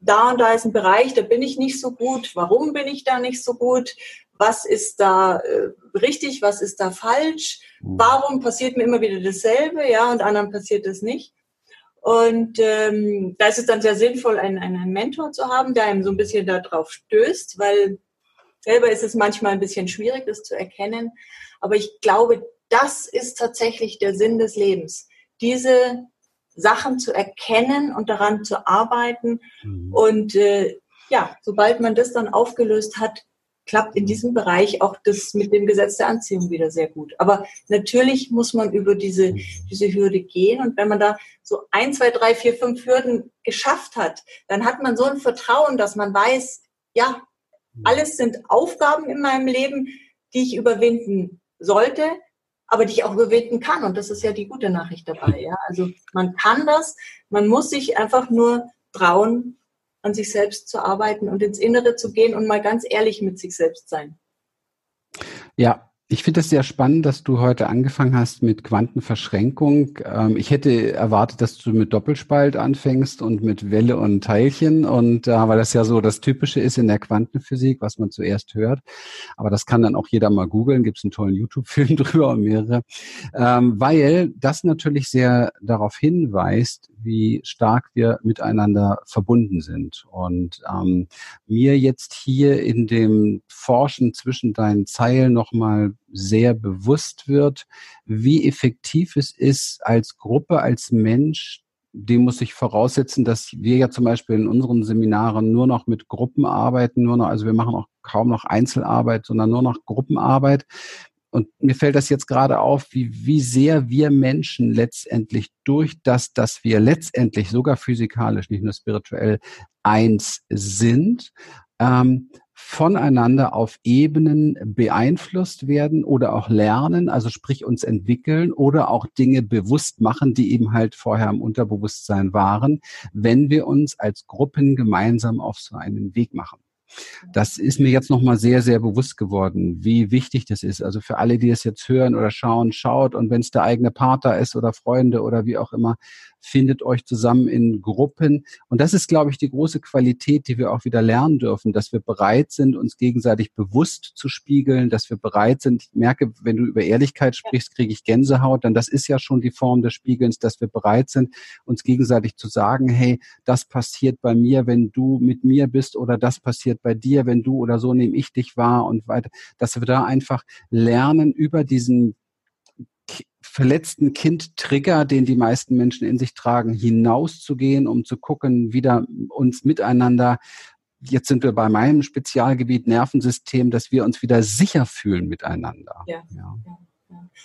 da und da ist ein Bereich, da bin ich nicht so gut. Warum bin ich da nicht so gut? Was ist da äh, richtig? Was ist da falsch? Mhm. Warum passiert mir immer wieder dasselbe? Ja, und anderen passiert das nicht. Und ähm, da ist es dann sehr sinnvoll, einen, einen Mentor zu haben, der einem so ein bisschen darauf stößt, weil selber ist es manchmal ein bisschen schwierig, das zu erkennen. Aber ich glaube, das ist tatsächlich der Sinn des Lebens. Diese Sachen zu erkennen und daran zu arbeiten. Mhm. Und äh, ja, sobald man das dann aufgelöst hat, klappt in diesem Bereich auch das mit dem Gesetz der Anziehung wieder sehr gut. Aber natürlich muss man über diese, diese Hürde gehen. Und wenn man da so ein, zwei, drei, vier, fünf Hürden geschafft hat, dann hat man so ein Vertrauen, dass man weiß, ja, alles sind Aufgaben in meinem Leben, die ich überwinden sollte, aber die ich auch überwinden kann. Und das ist ja die gute Nachricht dabei. Ja? Also man kann das, man muss sich einfach nur trauen, an sich selbst zu arbeiten und ins Innere zu gehen und mal ganz ehrlich mit sich selbst sein. Ja, ich finde es sehr spannend, dass du heute angefangen hast mit Quantenverschränkung. Ähm, ich hätte erwartet, dass du mit Doppelspalt anfängst und mit Welle und Teilchen und äh, weil das ja so das Typische ist in der Quantenphysik, was man zuerst hört. Aber das kann dann auch jeder mal googeln. Gibt es einen tollen YouTube-Film drüber und mehrere, ähm, weil das natürlich sehr darauf hinweist, wie stark wir miteinander verbunden sind. Und ähm, mir jetzt hier in dem Forschen zwischen deinen Zeilen nochmal sehr bewusst wird, wie effektiv es ist, als Gruppe, als Mensch dem muss ich voraussetzen, dass wir ja zum Beispiel in unseren Seminaren nur noch mit Gruppen arbeiten, nur noch, also wir machen auch kaum noch Einzelarbeit, sondern nur noch Gruppenarbeit. Und mir fällt das jetzt gerade auf, wie, wie sehr wir Menschen letztendlich durch das, dass wir letztendlich sogar physikalisch, nicht nur spirituell, eins sind, ähm, voneinander auf Ebenen beeinflusst werden oder auch lernen, also sprich uns entwickeln oder auch Dinge bewusst machen, die eben halt vorher im Unterbewusstsein waren, wenn wir uns als Gruppen gemeinsam auf so einen Weg machen. Das ist mir jetzt nochmal sehr, sehr bewusst geworden, wie wichtig das ist. Also für alle, die es jetzt hören oder schauen, schaut und wenn es der eigene Partner ist oder Freunde oder wie auch immer, findet euch zusammen in Gruppen. Und das ist, glaube ich, die große Qualität, die wir auch wieder lernen dürfen, dass wir bereit sind, uns gegenseitig bewusst zu spiegeln, dass wir bereit sind. Ich merke, wenn du über Ehrlichkeit sprichst, kriege ich Gänsehaut, denn das ist ja schon die Form des Spiegelns, dass wir bereit sind, uns gegenseitig zu sagen, hey, das passiert bei mir, wenn du mit mir bist oder das passiert bei dir, wenn du oder so nehme ich dich wahr und weiter, dass wir da einfach lernen, über diesen verletzten Kind-Trigger, den die meisten Menschen in sich tragen, hinauszugehen, um zu gucken, wieder uns miteinander jetzt sind wir bei meinem Spezialgebiet Nervensystem, dass wir uns wieder sicher fühlen miteinander. Ja. ja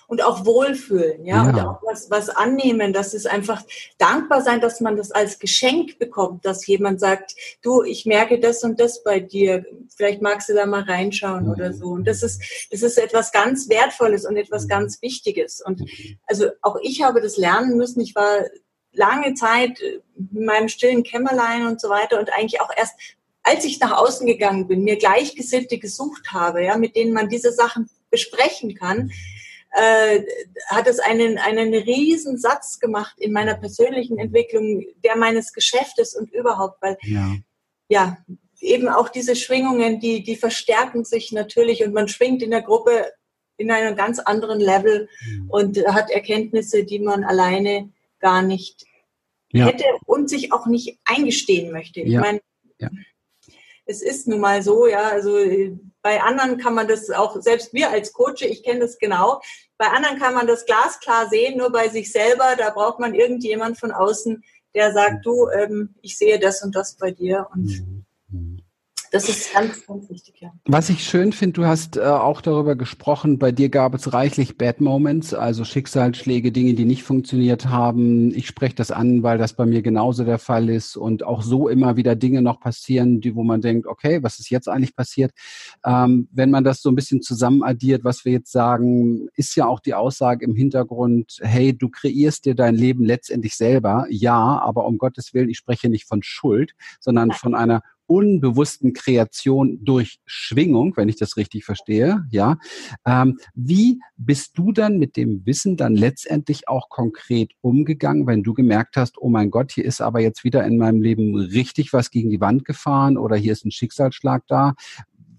und auch wohlfühlen, ja, ja. und auch was, was annehmen. Das ist einfach dankbar sein, dass man das als Geschenk bekommt, dass jemand sagt, du, ich merke das und das bei dir. Vielleicht magst du da mal reinschauen mhm. oder so. Und das ist, das ist etwas ganz Wertvolles und etwas mhm. ganz Wichtiges. Und also auch ich habe das lernen müssen. Ich war lange Zeit in meinem stillen Kämmerlein und so weiter und eigentlich auch erst als ich nach außen gegangen bin, mir Gleichgesinnte gesucht habe, ja, mit denen man diese Sachen besprechen kann, äh, hat es einen, einen riesen Satz gemacht in meiner persönlichen Entwicklung, der meines Geschäftes und überhaupt, weil ja, ja eben auch diese Schwingungen, die, die verstärken sich natürlich und man schwingt in der Gruppe in einem ganz anderen Level mhm. und hat Erkenntnisse, die man alleine gar nicht ja. hätte und sich auch nicht eingestehen möchte. Ich ja. meine, ja. Es ist nun mal so, ja, also bei anderen kann man das auch, selbst wir als Coach, ich kenne das genau, bei anderen kann man das glasklar sehen, nur bei sich selber, da braucht man irgendjemand von außen, der sagt, du, ähm, ich sehe das und das bei dir und mhm. Das ist ganz, ganz wichtig, ja. Was ich schön finde, du hast äh, auch darüber gesprochen, bei dir gab es reichlich Bad Moments, also Schicksalsschläge, Dinge, die nicht funktioniert haben. Ich spreche das an, weil das bei mir genauso der Fall ist und auch so immer wieder Dinge noch passieren, die, wo man denkt, okay, was ist jetzt eigentlich passiert? Ähm, wenn man das so ein bisschen zusammen addiert, was wir jetzt sagen, ist ja auch die Aussage im Hintergrund, hey, du kreierst dir dein Leben letztendlich selber. Ja, aber um Gottes Willen, ich spreche nicht von Schuld, sondern von einer unbewussten Kreation durch Schwingung, wenn ich das richtig verstehe, ja. Ähm, wie bist du dann mit dem Wissen dann letztendlich auch konkret umgegangen, wenn du gemerkt hast, oh mein Gott, hier ist aber jetzt wieder in meinem Leben richtig was gegen die Wand gefahren oder hier ist ein Schicksalsschlag da?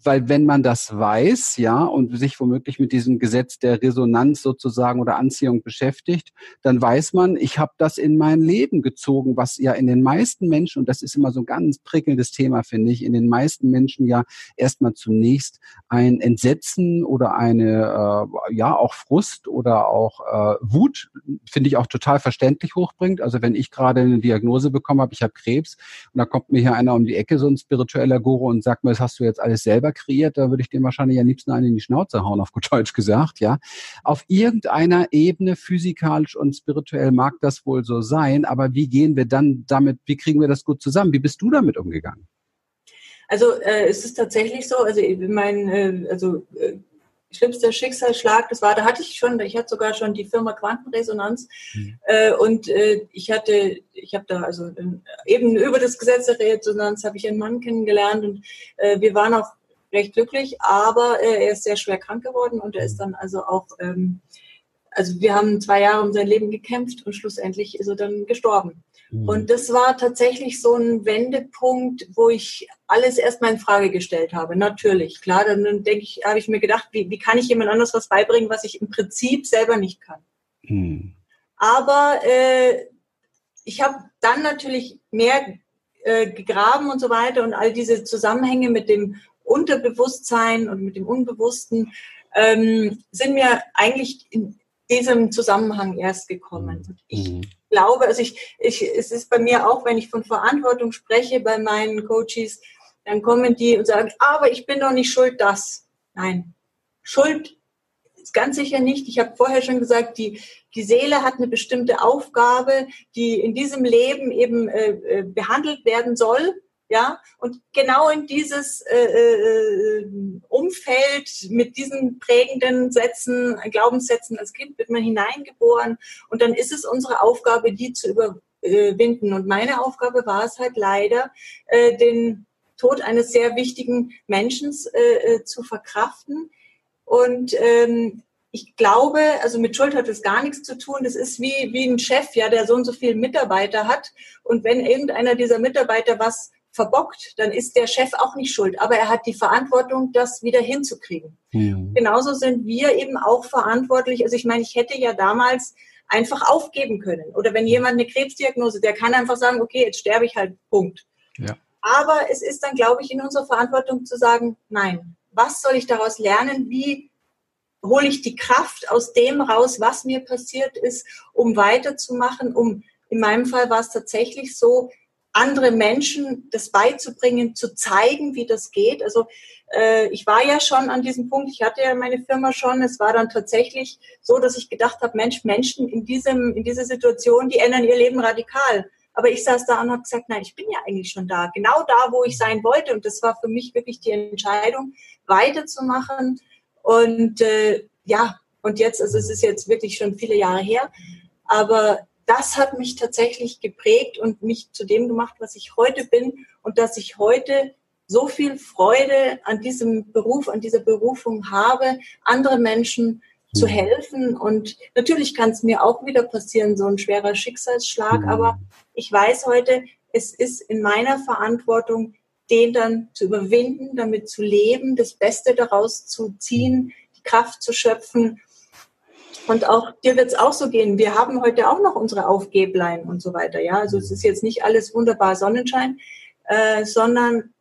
Weil wenn man das weiß, ja, und sich womöglich mit diesem Gesetz der Resonanz sozusagen oder Anziehung beschäftigt, dann weiß man, ich habe das in mein Leben gezogen, was ja in den meisten Menschen, und das ist immer so ein ganz prickelndes Thema, finde ich, in den meisten Menschen ja erstmal zunächst ein Entsetzen oder eine, äh, ja, auch Frust oder auch äh, Wut, finde ich auch total verständlich hochbringt. Also wenn ich gerade eine Diagnose bekommen habe, ich habe Krebs, und da kommt mir hier einer um die Ecke, so ein spiritueller Guru, und sagt mir, das hast du jetzt alles selber kreiert, da würde ich dem wahrscheinlich am liebsten einen in die Schnauze hauen, auf gut Deutsch gesagt, ja. Auf irgendeiner Ebene, physikalisch und spirituell mag das wohl so sein, aber wie gehen wir dann damit, wie kriegen wir das gut zusammen? Wie bist du damit umgegangen? Also äh, es ist tatsächlich so, also mein, äh, also äh, schlimmster Schicksalsschlag, das war, da hatte ich schon, ich hatte sogar schon die Firma Quantenresonanz mhm. äh, und äh, ich hatte, ich habe da also äh, eben über das Gesetz der Resonanz habe ich einen Mann kennengelernt und äh, wir waren auch recht glücklich, aber äh, er ist sehr schwer krank geworden und er ist dann also auch, ähm, also wir haben zwei Jahre um sein Leben gekämpft und schlussendlich ist er dann gestorben. Mhm. Und das war tatsächlich so ein Wendepunkt, wo ich alles erstmal in Frage gestellt habe. Natürlich, klar, dann denke ich, habe ich mir gedacht, wie, wie kann ich jemand anders was beibringen, was ich im Prinzip selber nicht kann. Mhm. Aber äh, ich habe dann natürlich mehr äh, gegraben und so weiter und all diese Zusammenhänge mit dem Unterbewusstsein und mit dem Unbewussten ähm, sind mir eigentlich in diesem Zusammenhang erst gekommen. Und ich mhm. glaube, also ich, ich, es ist bei mir auch, wenn ich von Verantwortung spreche bei meinen Coaches, dann kommen die und sagen, aber ich bin doch nicht schuld, das. Nein, Schuld ganz sicher nicht. Ich habe vorher schon gesagt, die, die Seele hat eine bestimmte Aufgabe, die in diesem Leben eben äh, äh behandelt werden soll. Ja, und genau in dieses äh, äh, Umfeld mit diesen prägenden Sätzen, Glaubenssätzen als Kind wird man hineingeboren und dann ist es unsere Aufgabe, die zu überwinden. Und meine Aufgabe war es halt leider, äh, den Tod eines sehr wichtigen Menschen äh, äh, zu verkraften. Und ähm, ich glaube, also mit Schuld hat es gar nichts zu tun. Das ist wie, wie ein Chef, ja, der so und so viele Mitarbeiter hat. Und wenn irgendeiner dieser Mitarbeiter was verbockt, dann ist der Chef auch nicht schuld. Aber er hat die Verantwortung, das wieder hinzukriegen. Mhm. Genauso sind wir eben auch verantwortlich. Also ich meine, ich hätte ja damals einfach aufgeben können. Oder wenn jemand eine Krebsdiagnose, der kann einfach sagen, okay, jetzt sterbe ich halt, Punkt. Ja. Aber es ist dann, glaube ich, in unserer Verantwortung zu sagen, nein, was soll ich daraus lernen? Wie hole ich die Kraft aus dem raus, was mir passiert ist, um weiterzumachen, um in meinem Fall war es tatsächlich so, andere Menschen das beizubringen, zu zeigen, wie das geht. Also äh, ich war ja schon an diesem Punkt, ich hatte ja meine Firma schon. Es war dann tatsächlich so, dass ich gedacht habe, Mensch, Menschen in diesem in dieser Situation, die ändern ihr Leben radikal. Aber ich saß da und habe gesagt, nein, ich bin ja eigentlich schon da, genau da, wo ich sein wollte. Und das war für mich wirklich die Entscheidung, weiterzumachen. Und äh, ja, und jetzt, also es ist jetzt wirklich schon viele Jahre her, aber das hat mich tatsächlich geprägt und mich zu dem gemacht, was ich heute bin und dass ich heute so viel Freude an diesem Beruf, an dieser Berufung habe, andere Menschen zu mhm. helfen. Und natürlich kann es mir auch wieder passieren, so ein schwerer Schicksalsschlag. Mhm. Aber ich weiß heute, es ist in meiner Verantwortung, den dann zu überwinden, damit zu leben, das Beste daraus zu ziehen, die Kraft zu schöpfen. Und auch dir wird es auch so gehen. Wir haben heute auch noch unsere Aufgeblein und so weiter. Ja, also es ist jetzt nicht alles wunderbar Sonnenschein, äh, sondern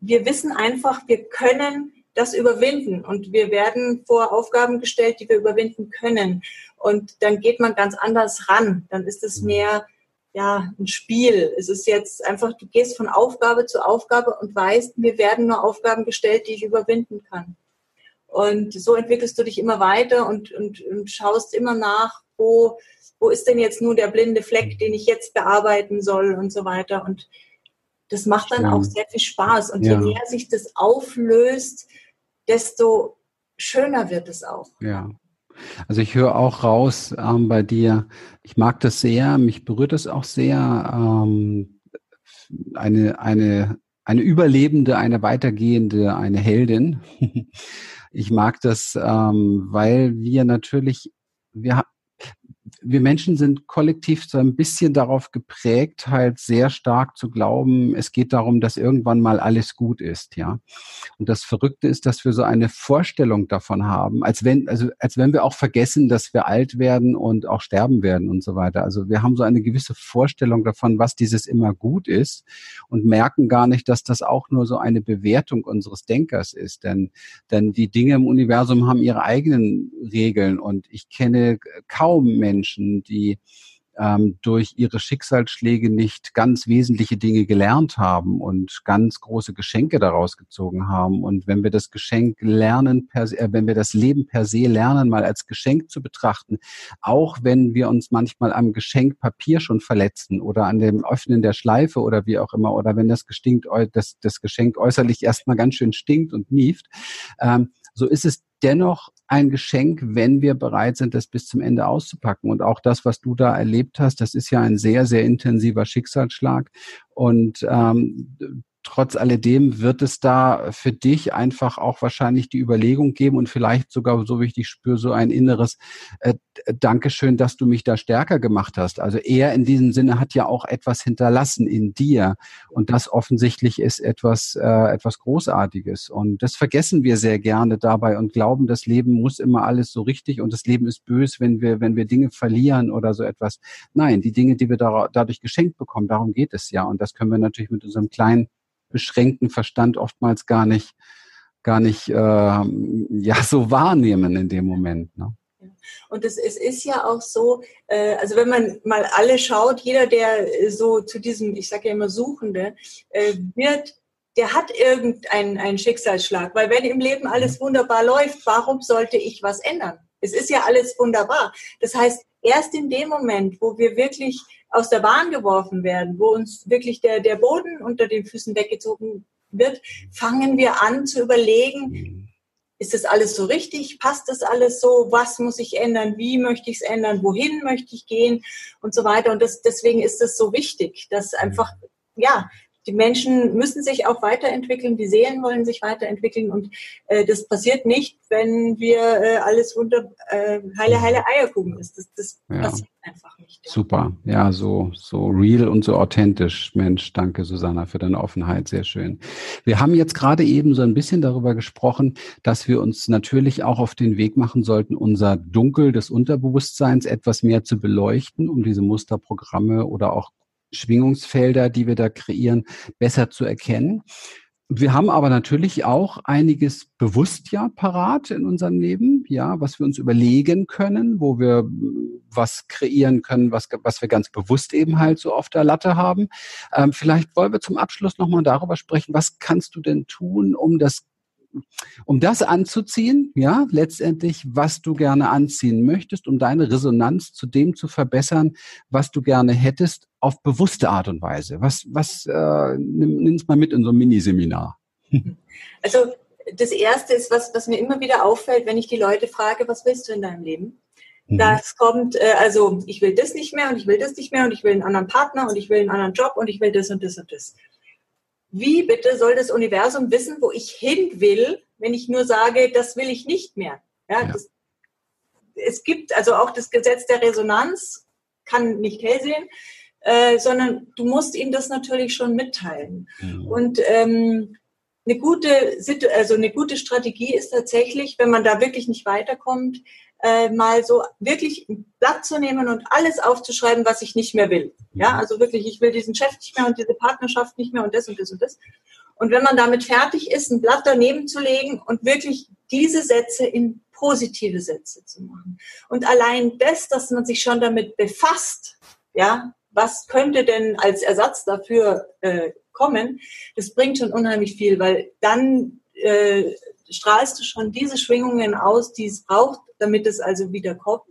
wir wissen einfach, wir können das überwinden und wir werden vor Aufgaben gestellt, die wir überwinden können. Und dann geht man ganz anders ran. Dann ist es mehr ja, ein Spiel. Es ist jetzt einfach, du gehst von Aufgabe zu Aufgabe und weißt, mir werden nur Aufgaben gestellt, die ich überwinden kann. Und so entwickelst du dich immer weiter und, und, und schaust immer nach, wo, wo ist denn jetzt nur der blinde Fleck, den ich jetzt bearbeiten soll und so weiter. Und das macht dann ja. auch sehr viel Spaß. Und ja. je mehr sich das auflöst, desto schöner wird es auch. Ja. Also ich höre auch raus ähm, bei dir, ich mag das sehr, mich berührt es auch sehr, ähm, eine, eine, eine Überlebende, eine weitergehende, eine Heldin. ich mag das, ähm, weil wir natürlich, wir, wir Menschen sind kollektiv so ein bisschen darauf geprägt, halt sehr stark zu glauben, es geht darum, dass irgendwann mal alles gut ist, ja. Und das Verrückte ist, dass wir so eine Vorstellung davon haben, als wenn, also als wenn wir auch vergessen, dass wir alt werden und auch sterben werden und so weiter. Also wir haben so eine gewisse Vorstellung davon, was dieses immer gut ist und merken gar nicht, dass das auch nur so eine Bewertung unseres Denkers ist. Denn, denn die Dinge im Universum haben ihre eigenen Regeln und ich kenne kaum Menschen, Menschen, die ähm, durch ihre Schicksalsschläge nicht ganz wesentliche Dinge gelernt haben und ganz große Geschenke daraus gezogen haben. Und wenn wir das Geschenk lernen, per, äh, wenn wir das Leben per se lernen, mal als Geschenk zu betrachten, auch wenn wir uns manchmal am Geschenk Papier schon verletzen oder an dem Öffnen der Schleife oder wie auch immer, oder wenn das, gestinkt, das, das Geschenk äußerlich erstmal ganz schön stinkt und mieft, ähm, so ist es dennoch ein Geschenk, wenn wir bereit sind, das bis zum Ende auszupacken. Und auch das, was du da erlebt hast, das ist ja ein sehr, sehr intensiver Schicksalsschlag. Und ähm, trotz alledem wird es da für dich einfach auch wahrscheinlich die Überlegung geben und vielleicht sogar, so wie ich dich spüre, so ein inneres äh, Dankeschön, dass du mich da stärker gemacht hast. Also er in diesem Sinne hat ja auch etwas hinterlassen in dir und das offensichtlich ist etwas, äh, etwas Großartiges und das vergessen wir sehr gerne dabei und glauben, das Leben muss immer alles so richtig und das Leben ist bös, wenn wir, wenn wir Dinge verlieren oder so etwas. Nein, die Dinge, die wir da, dadurch geschenkt bekommen, darum geht es ja und das können wir natürlich mit unserem kleinen beschränkten Verstand oftmals gar nicht, gar nicht äh, ja so wahrnehmen in dem Moment. Ne? Und es, es ist ja auch so, äh, also wenn man mal alle schaut, jeder, der so zu diesem, ich sage ja immer Suchende, äh, wird der hat irgendeinen Schicksalsschlag. Weil wenn im Leben alles wunderbar läuft, warum sollte ich was ändern? Es ist ja alles wunderbar. Das heißt, erst in dem Moment, wo wir wirklich aus der Bahn geworfen werden, wo uns wirklich der, der Boden unter den Füßen weggezogen wird, fangen wir an zu überlegen, ist das alles so richtig? Passt das alles so? Was muss ich ändern? Wie möchte ich es ändern? Wohin möchte ich gehen? Und so weiter. Und das, deswegen ist es so wichtig, dass einfach, ja, die Menschen müssen sich auch weiterentwickeln, die Seelen wollen sich weiterentwickeln und äh, das passiert nicht, wenn wir äh, alles unter äh, heile, heile Eierkuchen ist. Das, das ja. passiert einfach nicht. Ja. Super, ja, so, so real und so authentisch. Mensch, danke Susanna für deine Offenheit, sehr schön. Wir haben jetzt gerade eben so ein bisschen darüber gesprochen, dass wir uns natürlich auch auf den Weg machen sollten, unser Dunkel des Unterbewusstseins etwas mehr zu beleuchten, um diese Musterprogramme oder auch Schwingungsfelder, die wir da kreieren, besser zu erkennen. Wir haben aber natürlich auch einiges bewusst ja parat in unserem Leben, ja, was wir uns überlegen können, wo wir was kreieren können, was, was wir ganz bewusst eben halt so auf der Latte haben. Ähm, vielleicht wollen wir zum Abschluss nochmal darüber sprechen, was kannst du denn tun, um das um das anzuziehen, ja, letztendlich, was du gerne anziehen möchtest, um deine Resonanz zu dem zu verbessern, was du gerne hättest, auf bewusste Art und Weise. Was, was äh, nimm, nimm's mal mit in so ein Miniseminar. Also das erste ist, was, was mir immer wieder auffällt, wenn ich die Leute frage, was willst du in deinem Leben? Mhm. Das kommt, äh, also ich will das nicht mehr und ich will das nicht mehr und ich will einen anderen Partner und ich will einen anderen Job und ich will das und das und das. Wie bitte soll das Universum wissen, wo ich hin will, wenn ich nur sage, das will ich nicht mehr? Ja, ja. Das, es gibt also auch das Gesetz der Resonanz, kann nicht hell sehen, äh, sondern du musst ihm das natürlich schon mitteilen. Mhm. Und ähm, eine gute, also eine gute Strategie ist tatsächlich, wenn man da wirklich nicht weiterkommt, äh, mal so wirklich ein Blatt zu nehmen und alles aufzuschreiben, was ich nicht mehr will. Ja, mhm. also wirklich, ich will diesen Chef nicht mehr und diese Partnerschaft nicht mehr und das und das und das. Und wenn man damit fertig ist, ein Blatt daneben zu legen und wirklich diese Sätze in positive Sätze zu machen. Und allein das, dass man sich schon damit befasst, ja, was könnte denn als Ersatz dafür äh, kommen, das bringt schon unheimlich viel, weil dann äh, strahlst du schon diese Schwingungen aus, die es braucht, damit es also wieder kommt.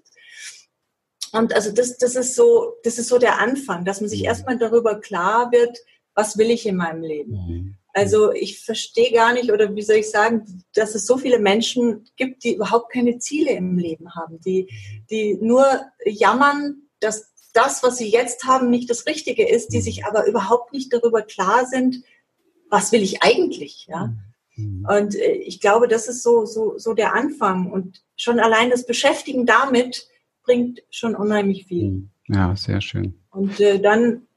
Und also das, das ist so, das ist so der Anfang, dass man sich mhm. erstmal darüber klar wird, was will ich in meinem Leben. Mhm. Also ich verstehe gar nicht, oder wie soll ich sagen, dass es so viele Menschen gibt, die überhaupt keine Ziele im Leben haben, die, die nur jammern, dass das, was sie jetzt haben, nicht das Richtige ist, die mhm. sich aber überhaupt nicht darüber klar sind, was will ich eigentlich, ja. Mhm. Und äh, ich glaube, das ist so, so, so der Anfang. Und schon allein das Beschäftigen damit bringt schon unheimlich viel. Mhm. Ja, sehr schön. Und äh, dann,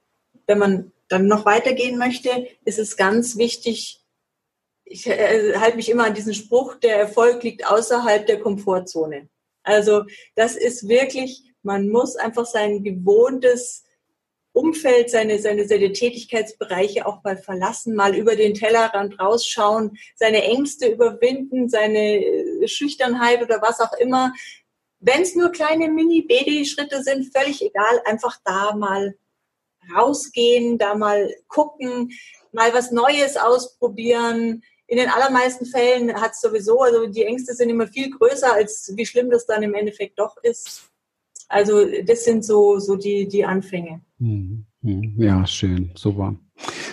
wenn man dann noch weitergehen möchte, ist es ganz wichtig, ich äh, halte mich immer an diesen Spruch, der Erfolg liegt außerhalb der Komfortzone. Also das ist wirklich, man muss einfach sein gewohntes Umfeld, seine, seine, seine Tätigkeitsbereiche auch mal verlassen, mal über den Tellerrand rausschauen, seine Ängste überwinden, seine äh, Schüchternheit oder was auch immer. Wenn es nur kleine Mini-BD-Schritte sind, völlig egal, einfach da mal rausgehen, da mal gucken, mal was Neues ausprobieren. In den allermeisten Fällen hat es sowieso, also die Ängste sind immer viel größer, als wie schlimm das dann im Endeffekt doch ist. Also das sind so, so die, die Anfänge. Mhm. Mhm. Ja, schön, super.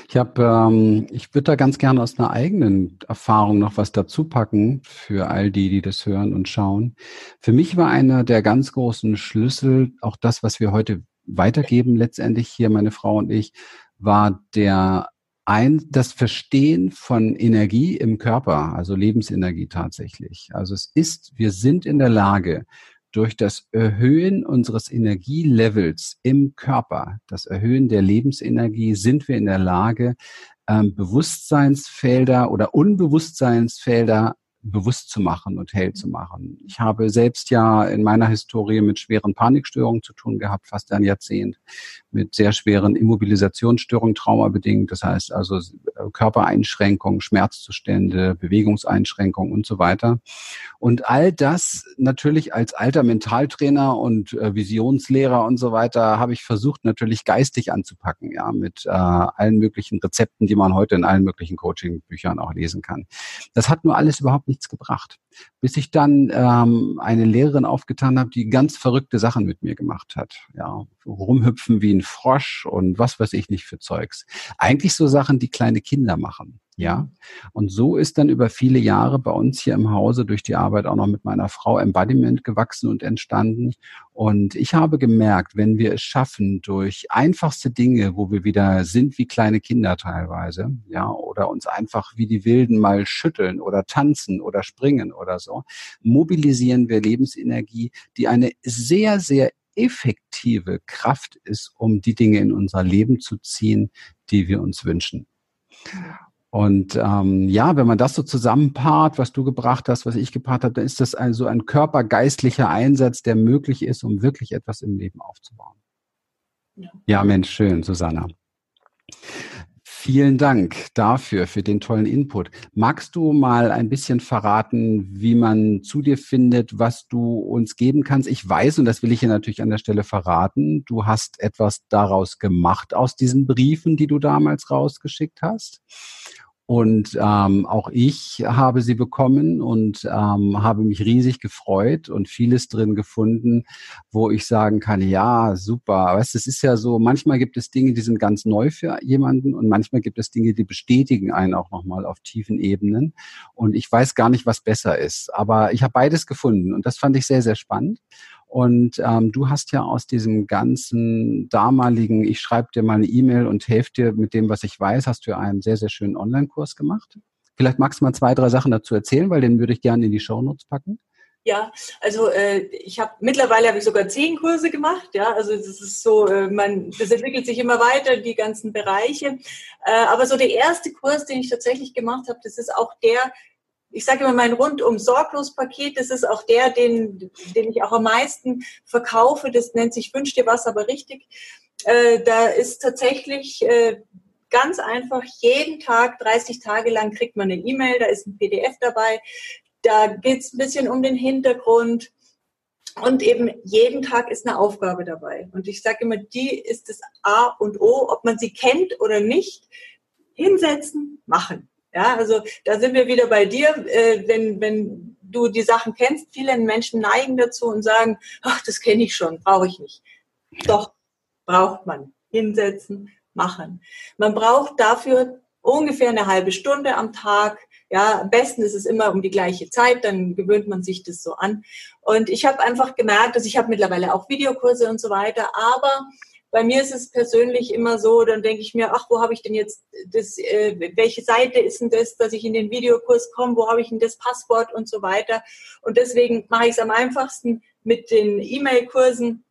Ich habe, ähm, ich würde da ganz gerne aus einer eigenen Erfahrung noch was dazu packen für all die, die das hören und schauen. Für mich war einer der ganz großen Schlüssel, auch das, was wir heute weitergeben, letztendlich hier meine Frau und ich, war der ein, das Verstehen von Energie im Körper, also Lebensenergie tatsächlich. Also es ist, wir sind in der Lage, durch das Erhöhen unseres Energielevels im Körper, das Erhöhen der Lebensenergie, sind wir in der Lage, ähm, Bewusstseinsfelder oder Unbewusstseinsfelder bewusst zu machen und hell zu machen. Ich habe selbst ja in meiner Historie mit schweren Panikstörungen zu tun gehabt, fast ein Jahrzehnt, mit sehr schweren Immobilisationsstörungen, traumabedingt. Das heißt also Körpereinschränkungen, Schmerzzustände, Bewegungseinschränkungen und so weiter. Und all das natürlich als alter Mentaltrainer und äh, Visionslehrer und so weiter habe ich versucht natürlich geistig anzupacken, ja, mit äh, allen möglichen Rezepten, die man heute in allen möglichen Coaching-Büchern auch lesen kann. Das hat nur alles überhaupt nichts gebracht, bis ich dann ähm, eine Lehrerin aufgetan habe, die ganz verrückte Sachen mit mir gemacht hat. Ja, rumhüpfen wie ein Frosch und was weiß ich nicht für Zeugs. Eigentlich so Sachen, die kleine Kinder machen. Ja. Und so ist dann über viele Jahre bei uns hier im Hause durch die Arbeit auch noch mit meiner Frau Embodiment gewachsen und entstanden. Und ich habe gemerkt, wenn wir es schaffen, durch einfachste Dinge, wo wir wieder sind wie kleine Kinder teilweise, ja, oder uns einfach wie die Wilden mal schütteln oder tanzen oder springen oder so, mobilisieren wir Lebensenergie, die eine sehr, sehr effektive Kraft ist, um die Dinge in unser Leben zu ziehen, die wir uns wünschen. Und ähm, ja, wenn man das so zusammenpaart, was du gebracht hast, was ich gepaart habe, dann ist das also ein körpergeistlicher Einsatz, der möglich ist, um wirklich etwas im Leben aufzubauen. Ja, ja Mensch, schön, Susanna. Vielen Dank dafür, für den tollen Input. Magst du mal ein bisschen verraten, wie man zu dir findet, was du uns geben kannst? Ich weiß, und das will ich hier natürlich an der Stelle verraten, du hast etwas daraus gemacht aus diesen Briefen, die du damals rausgeschickt hast. Und ähm, auch ich habe sie bekommen und ähm, habe mich riesig gefreut und vieles drin gefunden, wo ich sagen kann, ja, super. Weißt, es ist ja so, manchmal gibt es Dinge, die sind ganz neu für jemanden und manchmal gibt es Dinge, die bestätigen einen auch nochmal auf tiefen Ebenen. Und ich weiß gar nicht, was besser ist. Aber ich habe beides gefunden und das fand ich sehr, sehr spannend. Und ähm, du hast ja aus diesem ganzen damaligen, ich schreibe dir mal eine E-Mail und helfe dir mit dem, was ich weiß, hast du ja einen sehr, sehr schönen Online-Kurs gemacht. Vielleicht magst du mal zwei, drei Sachen dazu erzählen, weil den würde ich gerne in die Show Notes packen. Ja, also äh, ich habe mittlerweile habe ich sogar zehn Kurse gemacht. Ja, also das ist so, äh, man, das entwickelt sich immer weiter, die ganzen Bereiche. Äh, aber so der erste Kurs, den ich tatsächlich gemacht habe, das ist auch der, ich sage immer mein rundum sorglos Paket, das ist auch der, den, den ich auch am meisten verkaufe. Das nennt sich Wünsch dir was, aber richtig. Äh, da ist tatsächlich äh, ganz einfach jeden Tag, 30 Tage lang kriegt man eine E-Mail, da ist ein PDF dabei. Da geht's ein bisschen um den Hintergrund. Und eben jeden Tag ist eine Aufgabe dabei. Und ich sage immer, die ist das A und O, ob man sie kennt oder nicht. Hinsetzen, machen. Ja, also da sind wir wieder bei dir, äh, wenn, wenn du die Sachen kennst. Viele Menschen neigen dazu und sagen, ach, das kenne ich schon, brauche ich nicht. Doch, braucht man. Hinsetzen, machen. Man braucht dafür ungefähr eine halbe Stunde am Tag. Ja, am besten ist es immer um die gleiche Zeit, dann gewöhnt man sich das so an. Und ich habe einfach gemerkt, dass ich habe mittlerweile auch Videokurse und so weiter, aber bei mir ist es persönlich immer so, dann denke ich mir, ach, wo habe ich denn jetzt das, äh, welche Seite ist denn das, dass ich in den Videokurs komme, wo habe ich denn das Passwort und so weiter. Und deswegen mache ich es am einfachsten mit den E-Mail-Kursen.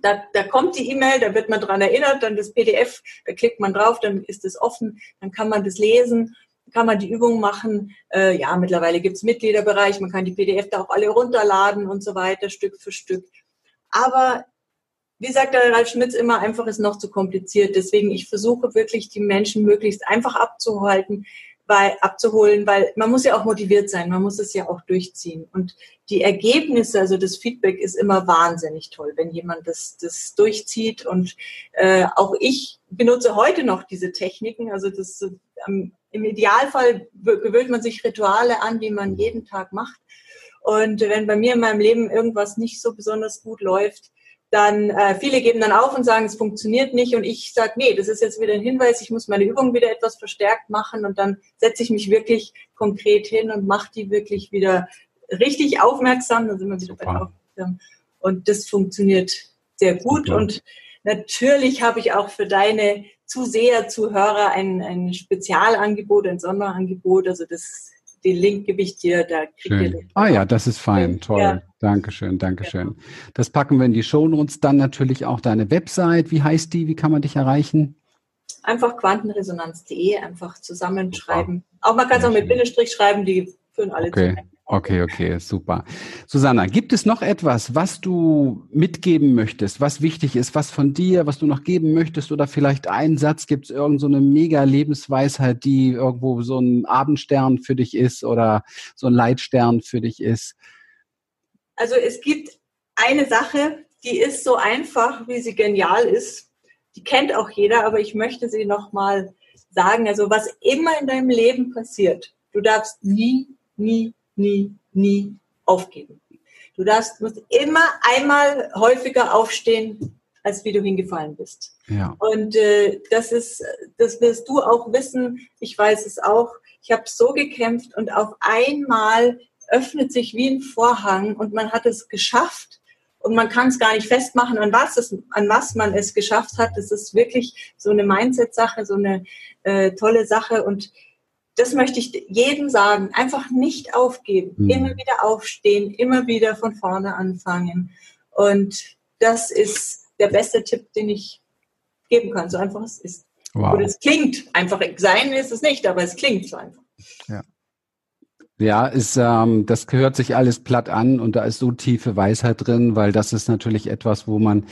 Da, da kommt die E-Mail, da wird man dran erinnert, dann das PDF, da klickt man drauf, dann ist es offen, dann kann man das lesen kann man die Übung machen. Äh, ja, mittlerweile gibt's Mitgliederbereich, man kann die PDF da auch alle runterladen und so weiter, Stück für Stück. Aber wie sagt der Ralf Schmitz immer, einfach ist noch zu kompliziert. Deswegen, ich versuche wirklich, die Menschen möglichst einfach abzuhalten, weil, abzuholen, weil man muss ja auch motiviert sein, man muss es ja auch durchziehen. Und die Ergebnisse, also das Feedback ist immer wahnsinnig toll, wenn jemand das, das durchzieht. Und äh, auch ich benutze heute noch diese Techniken. Also das ähm, im Idealfall gewöhnt man sich Rituale an, die man jeden Tag macht. Und wenn bei mir in meinem Leben irgendwas nicht so besonders gut läuft, dann äh, viele geben dann auf und sagen, es funktioniert nicht. Und ich sage, nee, das ist jetzt wieder ein Hinweis, ich muss meine Übung wieder etwas verstärkt machen. Und dann setze ich mich wirklich konkret hin und mache die wirklich wieder richtig aufmerksam, dann sind wir wieder bei aufmerksam. Und das funktioniert sehr gut. Super. und natürlich habe ich auch für deine Zuseher, Zuhörer ein, ein Spezialangebot, ein Sonderangebot, also das den Link gebe ich dir, da kriegt ihr Ah ja, das ist fein, toll. Ja. Dankeschön, Dankeschön. Ja. Das packen wir in die Show Notes. Dann natürlich auch deine Website. Wie heißt die? Wie kann man dich erreichen? Einfach quantenresonanz.de, einfach zusammenschreiben. Auch man kann es auch mit Bindestrich schreiben, die führen alle okay. zusammen. Okay, okay, super. Susanna, gibt es noch etwas, was du mitgeben möchtest, was wichtig ist, was von dir, was du noch geben möchtest oder vielleicht einen Satz, gibt es irgend so eine mega Lebensweisheit, die irgendwo so ein Abendstern für dich ist oder so ein Leitstern für dich ist? Also es gibt eine Sache, die ist so einfach, wie sie genial ist. Die kennt auch jeder, aber ich möchte sie nochmal sagen. Also was immer in deinem Leben passiert, du darfst nie, nie, nie, nie aufgeben. Du darfst, musst immer einmal häufiger aufstehen, als wie du hingefallen bist. Ja. Und äh, das ist, das wirst du auch wissen. Ich weiß es auch. Ich habe so gekämpft und auf einmal öffnet sich wie ein Vorhang und man hat es geschafft und man kann es gar nicht festmachen, an was, es, an was man es geschafft hat. Das ist wirklich so eine Mindset-Sache, so eine äh, tolle Sache und das möchte ich jedem sagen. Einfach nicht aufgeben. Mhm. Immer wieder aufstehen, immer wieder von vorne anfangen. Und das ist der beste Tipp, den ich geben kann. So einfach es ist. Wow. Und es klingt einfach. Sein ist es nicht, aber es klingt so einfach. Ja. Ja, ist, ähm, das gehört sich alles platt an und da ist so tiefe Weisheit drin, weil das ist natürlich etwas, wo man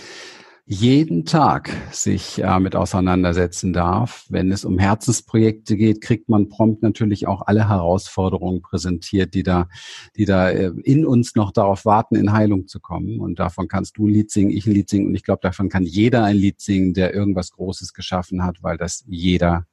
jeden Tag sich äh, mit auseinandersetzen darf. Wenn es um Herzensprojekte geht, kriegt man prompt natürlich auch alle Herausforderungen präsentiert, die da, die da äh, in uns noch darauf warten, in Heilung zu kommen. Und davon kannst du ein Lied singen, ich ein Lied singen und ich glaube, davon kann jeder ein Lied singen, der irgendwas Großes geschaffen hat, weil das jeder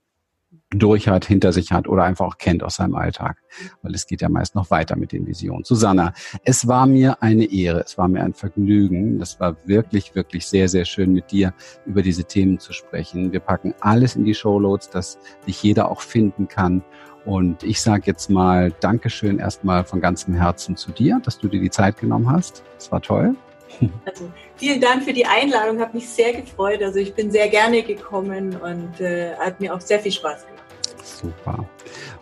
durch hat, hinter sich hat oder einfach auch kennt aus seinem Alltag. Weil es geht ja meist noch weiter mit den Visionen. Susanna, es war mir eine Ehre, es war mir ein Vergnügen. Das war wirklich, wirklich sehr, sehr schön mit dir über diese Themen zu sprechen. Wir packen alles in die Showloads, dass dich jeder auch finden kann. Und ich sage jetzt mal Dankeschön erstmal von ganzem Herzen zu dir, dass du dir die Zeit genommen hast. Es war toll. Also vielen Dank für die Einladung, habe mich sehr gefreut. Also ich bin sehr gerne gekommen und äh, hat mir auch sehr viel Spaß gemacht. Super.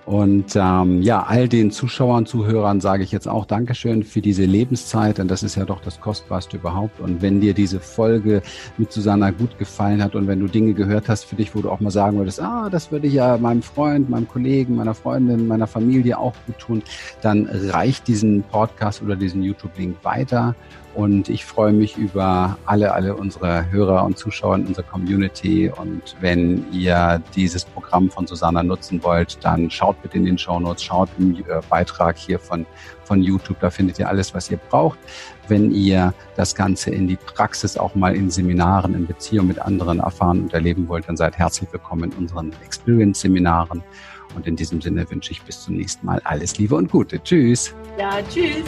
Und ähm, ja, all den Zuschauern, Zuhörern sage ich jetzt auch Dankeschön für diese Lebenszeit, denn das ist ja doch das Kostbarste überhaupt. Und wenn dir diese Folge mit Susanna gut gefallen hat und wenn du Dinge gehört hast für dich, wo du auch mal sagen würdest, ah, das würde ich ja meinem Freund, meinem Kollegen, meiner Freundin, meiner Familie auch gut tun, dann reicht diesen Podcast oder diesen YouTube-Link weiter und ich freue mich über alle, alle unsere Hörer und Zuschauer in unserer Community. Und wenn ihr dieses Programm von Susanna nutzen wollt, dann schaut bitte in den Show Notes, schaut im äh, Beitrag hier von, von YouTube. Da findet ihr alles, was ihr braucht. Wenn ihr das Ganze in die Praxis auch mal in Seminaren, in Beziehung mit anderen erfahren und erleben wollt, dann seid herzlich willkommen in unseren Experience-Seminaren. Und in diesem Sinne wünsche ich bis zum nächsten Mal alles Liebe und Gute. Tschüss. Ja, tschüss.